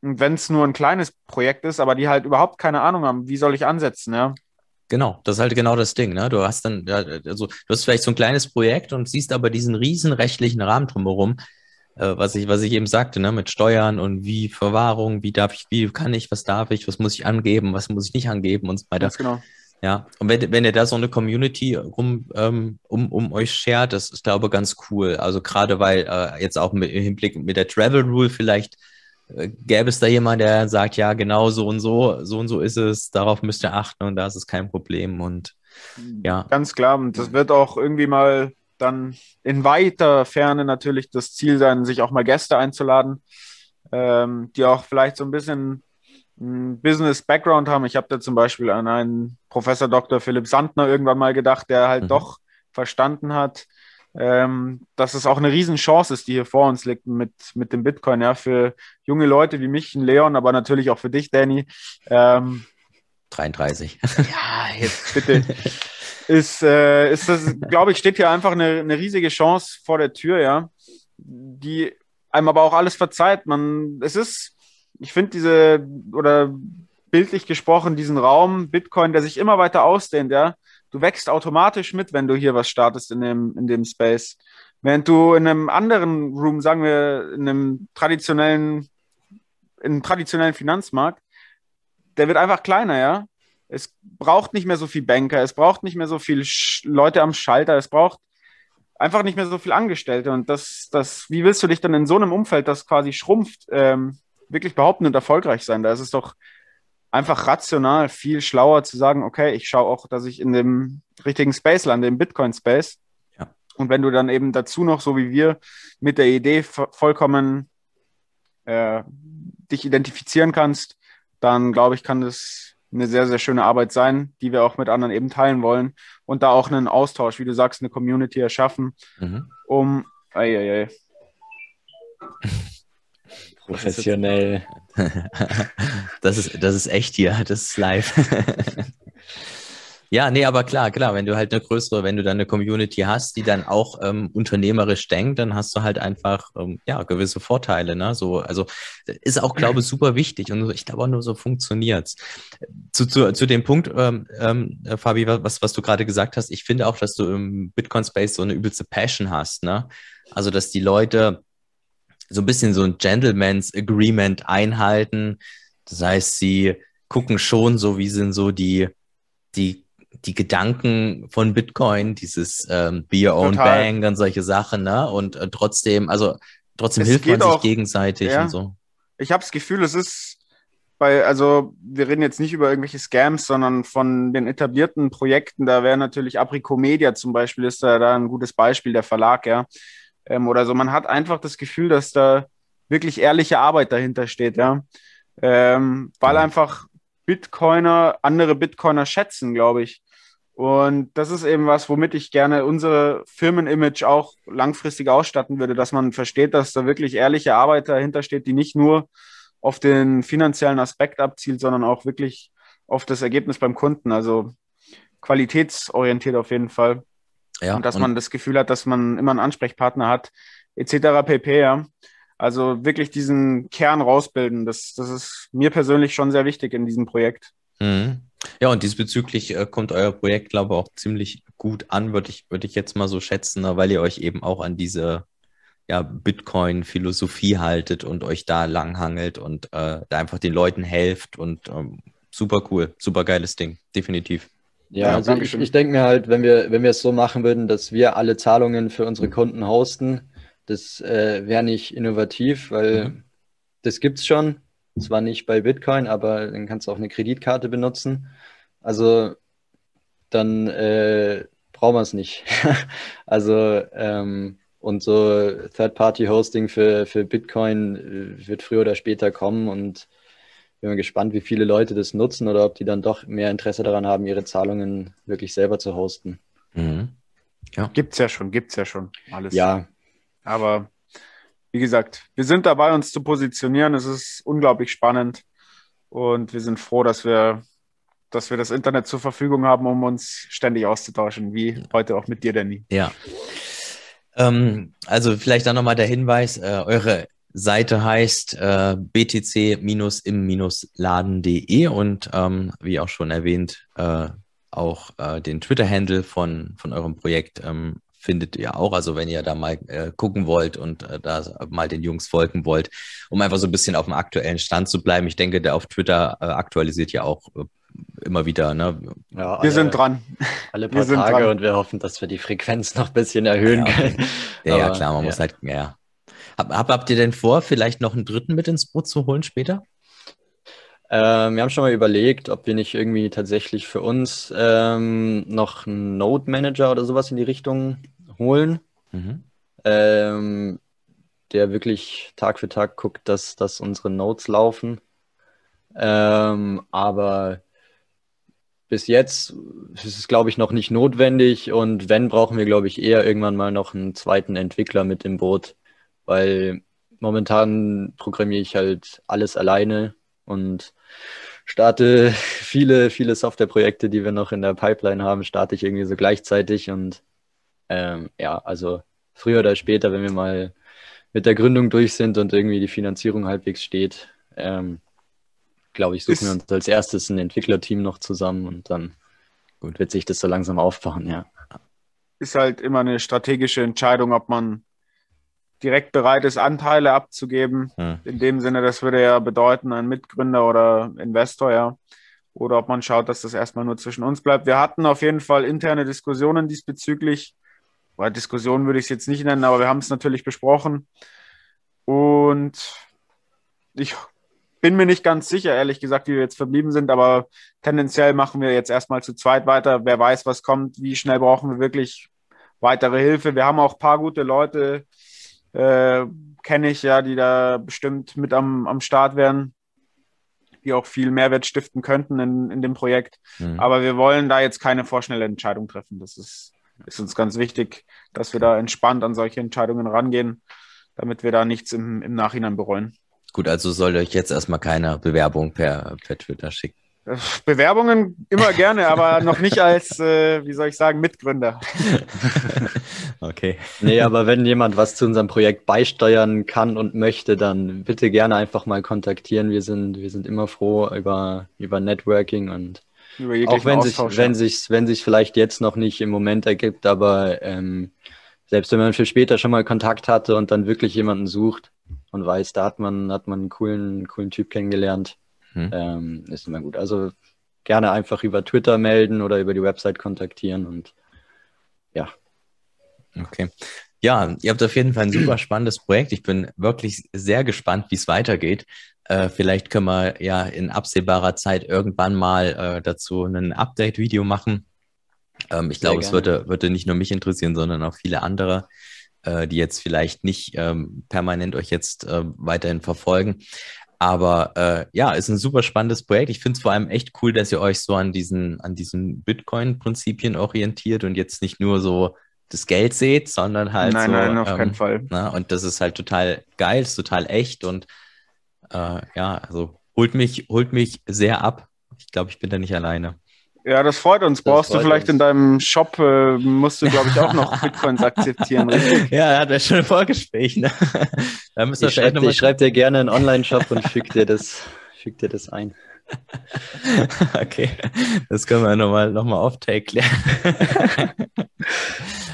wenn es nur ein kleines Projekt ist, aber die halt überhaupt keine Ahnung haben, wie soll ich ansetzen, ja. Genau, das ist halt genau das Ding. Ne? Du hast dann, also du hast vielleicht so ein kleines Projekt und siehst aber diesen riesen rechtlichen Rahmen drumherum, äh, was ich, was ich eben sagte, ne? mit Steuern und wie Verwahrung, wie darf ich, wie kann ich, was darf ich, was muss ich angeben, was muss ich nicht angeben und so weiter. Ganz genau. Ja, und wenn, wenn ihr da so eine Community rum, ähm, um, um euch shared, das ist, glaube ich, ganz cool. Also gerade weil äh, jetzt auch mit, im Hinblick mit der Travel Rule vielleicht äh, gäbe es da jemanden, der sagt, ja, genau so und so, so und so ist es, darauf müsst ihr achten und da ist es kein Problem. Und ja. Ganz klar, und das wird auch irgendwie mal dann in weiter Ferne natürlich das Ziel sein, sich auch mal Gäste einzuladen, ähm, die auch vielleicht so ein bisschen Business-Background haben. Ich habe da zum Beispiel an einen Professor Dr. Philipp Sandner irgendwann mal gedacht, der halt mhm. doch verstanden hat, ähm, dass es auch eine Riesenchance ist, die hier vor uns liegt mit, mit dem Bitcoin, ja, für junge Leute wie mich, Leon, aber natürlich auch für dich, Danny. Ähm, 33. Ja, jetzt bitte. ist, äh, ist das, glaube ich, steht hier einfach eine, eine riesige Chance vor der Tür, ja, die einem aber auch alles verzeiht. Man, es ist, ich finde diese, oder bildlich gesprochen, diesen Raum Bitcoin, der sich immer weiter ausdehnt, ja, du wächst automatisch mit, wenn du hier was startest in dem, in dem Space. Während du in einem anderen Room, sagen wir, in einem traditionellen, in einem traditionellen Finanzmarkt, der wird einfach kleiner, ja. Es braucht nicht mehr so viel Banker, es braucht nicht mehr so viele Leute am Schalter, es braucht einfach nicht mehr so viel Angestellte. Und das, das, wie willst du dich dann in so einem Umfeld, das quasi schrumpft, ähm, wirklich behaupten und erfolgreich sein? Da ist es doch einfach rational viel schlauer zu sagen, okay, ich schaue auch, dass ich in dem richtigen Space lande, im Bitcoin-Space. Ja. Und wenn du dann eben dazu noch, so wie wir, mit der Idee vollkommen äh, dich identifizieren kannst, dann glaube ich, kann das eine sehr, sehr schöne Arbeit sein, die wir auch mit anderen eben teilen wollen und da auch einen Austausch, wie du sagst, eine Community erschaffen, mhm. um. Ei, ei, ei. Professionell. das, ist, das ist echt hier, das ist live. ja, nee, aber klar, klar, wenn du halt eine größere, wenn du dann eine Community hast, die dann auch ähm, unternehmerisch denkt, dann hast du halt einfach ähm, ja gewisse Vorteile. Ne? So, also ist auch, glaube ich, super wichtig und ich glaube auch nur so funktioniert's. Zu, zu, zu dem Punkt, ähm, ähm, Fabi, was, was du gerade gesagt hast, ich finde auch, dass du im Bitcoin-Space so eine übelste Passion hast. Ne? Also, dass die Leute so ein bisschen so ein Gentleman's Agreement einhalten. Das heißt, sie gucken schon so, wie sind so die, die, die Gedanken von Bitcoin, dieses ähm, Be Your Own Total. Bank und solche Sachen, ne? Und äh, trotzdem, also trotzdem es hilft man sich gegenseitig ja. und so. Ich habe das Gefühl, es ist bei, also wir reden jetzt nicht über irgendwelche Scams, sondern von den etablierten Projekten, da wäre natürlich Aprico Media zum Beispiel, ist da, da ein gutes Beispiel, der Verlag, ja ähm, oder so. Man hat einfach das Gefühl, dass da wirklich ehrliche Arbeit dahinter steht, ja. Ähm, weil einfach Bitcoiner andere Bitcoiner schätzen, glaube ich. Und das ist eben was, womit ich gerne unsere Firmenimage auch langfristig ausstatten würde, dass man versteht, dass da wirklich ehrliche Arbeit dahinter steht, die nicht nur auf den finanziellen Aspekt abzielt, sondern auch wirklich auf das Ergebnis beim Kunden. Also qualitätsorientiert auf jeden Fall. Ja, und dass und man das Gefühl hat, dass man immer einen Ansprechpartner hat, etc. pp. Ja. Also wirklich diesen Kern rausbilden, das, das ist mir persönlich schon sehr wichtig in diesem Projekt. Mhm. Ja, und diesbezüglich äh, kommt euer Projekt, glaube ich, auch ziemlich gut an, würde ich, würd ich jetzt mal so schätzen, ne, weil ihr euch eben auch an diese ja, Bitcoin-Philosophie haltet und euch da langhangelt und äh, da einfach den Leuten helft und ähm, super cool, super geiles Ding, definitiv. Ja, ja also ich, ich denke mir halt, wenn wir, wenn wir es so machen würden, dass wir alle Zahlungen für unsere Kunden hosten, Das äh, wäre nicht innovativ, weil mhm. das gibt es schon. Zwar nicht bei Bitcoin, aber dann kannst du auch eine Kreditkarte benutzen. Also dann äh, brauchen wir es nicht. also ähm, und so Third-Party-Hosting für, für Bitcoin äh, wird früher oder später kommen und bin mal gespannt, wie viele Leute das nutzen oder ob die dann doch mehr Interesse daran haben, ihre Zahlungen wirklich selber zu hosten. Mhm. Ja. Gibt's ja schon, gibt's ja schon alles. Ja. Aber wie gesagt, wir sind dabei, uns zu positionieren. Es ist unglaublich spannend und wir sind froh, dass wir, dass wir das Internet zur Verfügung haben, um uns ständig auszutauschen, wie heute auch mit dir, Danny. Ja. Ähm, also vielleicht dann nochmal der Hinweis, äh, eure Seite heißt äh, btc-im-laden.de und ähm, wie auch schon erwähnt, äh, auch äh, den Twitter-Handle von, von eurem Projekt ähm, findet ihr auch. Also wenn ihr da mal äh, gucken wollt und äh, da mal den Jungs folgen wollt, um einfach so ein bisschen auf dem aktuellen Stand zu bleiben. Ich denke, der auf Twitter äh, aktualisiert ja auch äh, immer wieder. Ne? Ja, alle, wir sind dran. Alle paar Tage dran. und wir hoffen, dass wir die Frequenz noch ein bisschen erhöhen ja, können. Ja, ja, klar, man ja. muss halt, ja. Hab, hab, habt ihr denn vor, vielleicht noch einen dritten mit ins Boot zu holen später? Ähm, wir haben schon mal überlegt, ob wir nicht irgendwie tatsächlich für uns ähm, noch einen Node Manager oder sowas in die Richtung holen, mhm. ähm, der wirklich Tag für Tag guckt, dass, dass unsere Nodes laufen. Ähm, aber bis jetzt ist es, glaube ich, noch nicht notwendig und wenn, brauchen wir, glaube ich, eher irgendwann mal noch einen zweiten Entwickler mit im Boot, weil momentan programmiere ich halt alles alleine und starte viele, viele Softwareprojekte, die wir noch in der Pipeline haben, starte ich irgendwie so gleichzeitig und ähm, ja, also früher oder später, wenn wir mal mit der Gründung durch sind und irgendwie die Finanzierung halbwegs steht, ähm, glaube ich, suchen wir uns als erstes ein Entwicklerteam noch zusammen und dann gut. wird sich das so langsam aufbauen, ja. Ist halt immer eine strategische Entscheidung, ob man direkt bereit ist, Anteile abzugeben. Hm. In dem Sinne, das würde ja bedeuten, ein Mitgründer oder Investor, ja. Oder ob man schaut, dass das erstmal nur zwischen uns bleibt. Wir hatten auf jeden Fall interne Diskussionen diesbezüglich. Oder Diskussionen würde ich es jetzt nicht nennen, aber wir haben es natürlich besprochen. Und ich bin mir nicht ganz sicher, ehrlich gesagt, wie wir jetzt verblieben sind, aber tendenziell machen wir jetzt erstmal zu zweit weiter. Wer weiß, was kommt, wie schnell brauchen wir wirklich weitere Hilfe. Wir haben auch ein paar gute Leute, äh, kenne ich ja, die da bestimmt mit am, am Start wären, die auch viel Mehrwert stiften könnten in, in dem Projekt. Mhm. Aber wir wollen da jetzt keine vorschnelle Entscheidung treffen. Das ist, ist uns ganz wichtig, dass wir da entspannt an solche Entscheidungen rangehen, damit wir da nichts im, im Nachhinein bereuen. Gut, also soll euch jetzt erstmal keine Bewerbung per, per Twitter schicken. Bewerbungen immer gerne, aber noch nicht als, äh, wie soll ich sagen, Mitgründer. okay. Nee, aber wenn jemand was zu unserem Projekt beisteuern kann und möchte, dann bitte gerne einfach mal kontaktieren. Wir sind, wir sind immer froh über, über Networking und auch wenn sich, wenn sich, wenn sich vielleicht jetzt noch nicht im Moment ergibt, aber ähm, selbst wenn man für später schon mal Kontakt hatte und dann wirklich jemanden sucht und weiß, da hat man, hat man einen coolen, coolen Typ kennengelernt, hm. Ähm, ist immer gut. Also gerne einfach über Twitter melden oder über die Website kontaktieren und ja. Okay. Ja, ihr habt auf jeden Fall ein super spannendes Projekt. Ich bin wirklich sehr gespannt, wie es weitergeht. Äh, vielleicht können wir ja in absehbarer Zeit irgendwann mal äh, dazu ein Update-Video machen. Ähm, ich glaube, es würde, würde nicht nur mich interessieren, sondern auch viele andere, äh, die jetzt vielleicht nicht ähm, permanent euch jetzt äh, weiterhin verfolgen. Aber äh, ja, ist ein super spannendes Projekt. Ich finde es vor allem echt cool, dass ihr euch so an diesen, an diesen Bitcoin-Prinzipien orientiert und jetzt nicht nur so das Geld seht, sondern halt. Nein, so, nein, auf ähm, keinen Fall. Na, und das ist halt total geil, ist total echt und äh, ja, also holt mich, holt mich sehr ab. Ich glaube, ich bin da nicht alleine. Ja, das freut uns. Das Brauchst freut du vielleicht uns. in deinem Shop, äh, musst du, glaube ich, auch noch Bitcoins akzeptieren, richtig? Ja, hat er schon ein Vorgespräch. Ne? Da müssen ich schreibe schreib dir gerne einen Online-Shop und füg dir, das, füg dir das ein. Okay, das können wir nochmal noch mal off-take klären.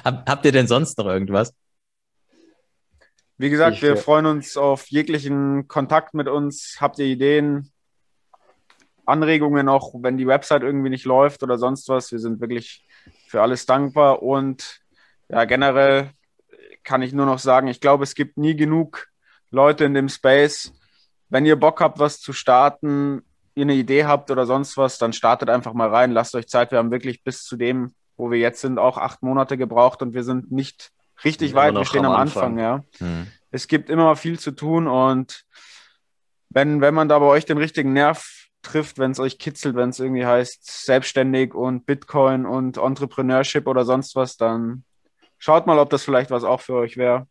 Hab, habt ihr denn sonst noch irgendwas? Wie gesagt, ich, wir freuen uns auf jeglichen Kontakt mit uns. Habt ihr Ideen? Anregungen, auch wenn die Website irgendwie nicht läuft oder sonst was. Wir sind wirklich für alles dankbar und ja, generell kann ich nur noch sagen, ich glaube, es gibt nie genug Leute in dem Space. Wenn ihr Bock habt, was zu starten, ihr eine Idee habt oder sonst was, dann startet einfach mal rein, lasst euch Zeit. Wir haben wirklich bis zu dem, wo wir jetzt sind, auch acht Monate gebraucht und wir sind nicht richtig weit. Wir stehen am Anfang, Anfang ja. Hm. Es gibt immer viel zu tun und wenn, wenn man da bei euch den richtigen Nerv trifft, wenn es euch kitzelt, wenn es irgendwie heißt, selbstständig und Bitcoin und Entrepreneurship oder sonst was, dann schaut mal, ob das vielleicht was auch für euch wäre.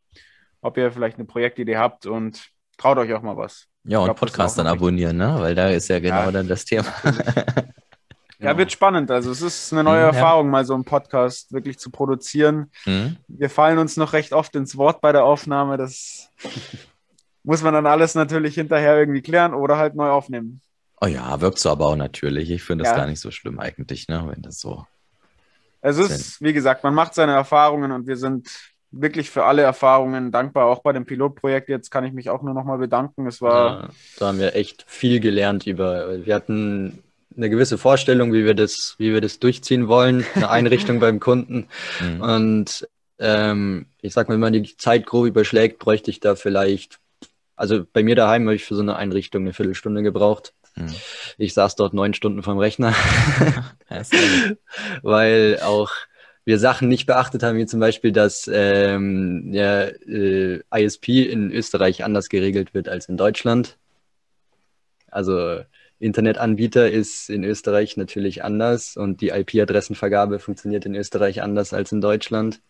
Ob ihr vielleicht eine Projektidee habt und traut euch auch mal was. Ja, und glaub, Podcast dann abonnieren, ne? Weil da ist ja genau ja, dann das Thema. ja, wird spannend. Also es ist eine neue mhm, Erfahrung, ja. mal so einen Podcast wirklich zu produzieren. Mhm. Wir fallen uns noch recht oft ins Wort bei der Aufnahme. Das muss man dann alles natürlich hinterher irgendwie klären oder halt neu aufnehmen. Oh ja, wirkt so aber auch natürlich. Ich finde das ja. gar nicht so schlimm eigentlich, ne? wenn das so. Es ist, wie gesagt, man macht seine Erfahrungen und wir sind wirklich für alle Erfahrungen dankbar. Auch bei dem Pilotprojekt jetzt kann ich mich auch nur nochmal bedanken. Es war. Ja, da haben wir echt viel gelernt über. Wir hatten eine gewisse Vorstellung, wie wir das, wie wir das durchziehen wollen, eine Einrichtung beim Kunden. Mhm. Und ähm, ich sag mal, wenn man die Zeit grob überschlägt, bräuchte ich da vielleicht also bei mir daheim habe ich für so eine Einrichtung eine Viertelstunde gebraucht. Hm. Ich saß dort neun Stunden vom Rechner, weil auch wir Sachen nicht beachtet haben, wie zum Beispiel, dass ähm, der äh, ISP in Österreich anders geregelt wird als in Deutschland. Also Internetanbieter ist in Österreich natürlich anders und die IP-Adressenvergabe funktioniert in Österreich anders als in Deutschland.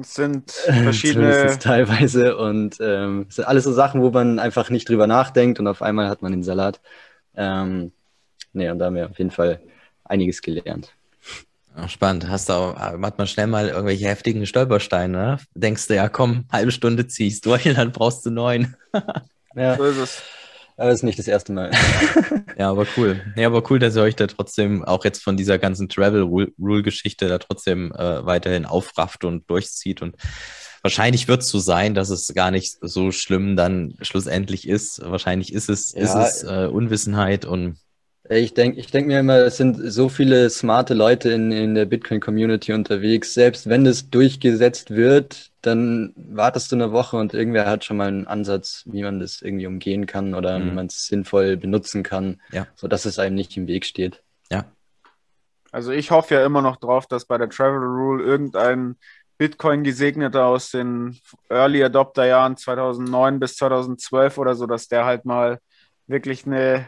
Es sind verschiedene. teilweise und ähm, es sind alles so Sachen, wo man einfach nicht drüber nachdenkt und auf einmal hat man den Salat. Ähm, nee, und da haben wir auf jeden Fall einiges gelernt. Ach, spannend. Hast du auch, hat man schnell mal irgendwelche heftigen Stolpersteine, ne? Denkst du, ja komm, halbe Stunde ziehst du, dann brauchst du neun. ja. So ist es. Aber das ist nicht das erste Mal. ja, aber cool. Ja, aber cool, dass ihr euch da trotzdem auch jetzt von dieser ganzen Travel-Rule-Geschichte da trotzdem äh, weiterhin aufrafft und durchzieht. Und wahrscheinlich wird es so sein, dass es gar nicht so schlimm dann schlussendlich ist. Wahrscheinlich ist es, ja, ist es äh, Unwissenheit und ich denke ich denk mir immer, es sind so viele smarte Leute in, in der Bitcoin-Community unterwegs. Selbst wenn das durchgesetzt wird, dann wartest du eine Woche und irgendwer hat schon mal einen Ansatz, wie man das irgendwie umgehen kann oder mhm. wie man es sinnvoll benutzen kann, ja. sodass es einem nicht im Weg steht. Ja. Also ich hoffe ja immer noch drauf, dass bei der Travel Rule irgendein Bitcoin-Gesegneter aus den Early Adopter-Jahren 2009 bis 2012 oder so, dass der halt mal wirklich eine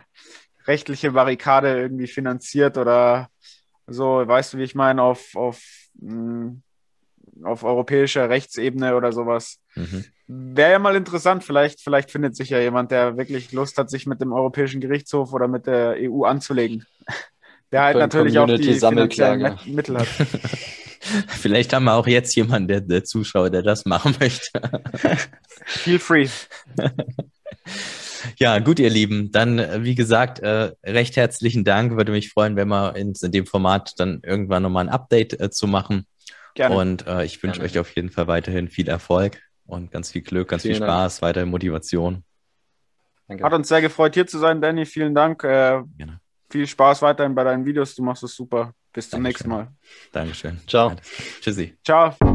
rechtliche Barrikade irgendwie finanziert oder so, weißt du, wie ich meine, auf, auf, hm, auf europäischer Rechtsebene oder sowas. Mhm. Wäre ja mal interessant, vielleicht, vielleicht findet sich ja jemand, der wirklich Lust hat, sich mit dem Europäischen Gerichtshof oder mit der EU anzulegen. Der halt natürlich auch die finanziellen Mittel hat. Vielleicht haben wir auch jetzt jemanden, der, der Zuschauer, der das machen möchte. Feel free. Ja, gut, ihr Lieben. Dann, äh, wie gesagt, äh, recht herzlichen Dank. Würde mich freuen, wenn wir in, in dem Format dann irgendwann nochmal ein Update äh, zu machen. Gerne. Und äh, ich wünsche euch auf jeden Fall weiterhin viel Erfolg und ganz viel Glück, ganz Vielen viel Spaß, Dank. weiterhin Motivation. Danke. Hat uns sehr gefreut, hier zu sein, Danny. Vielen Dank. Äh, viel Spaß weiterhin bei deinen Videos. Du machst es super. Bis zum Dankeschön. nächsten Mal. Dankeschön. Ciao. Tschüssi. Ciao.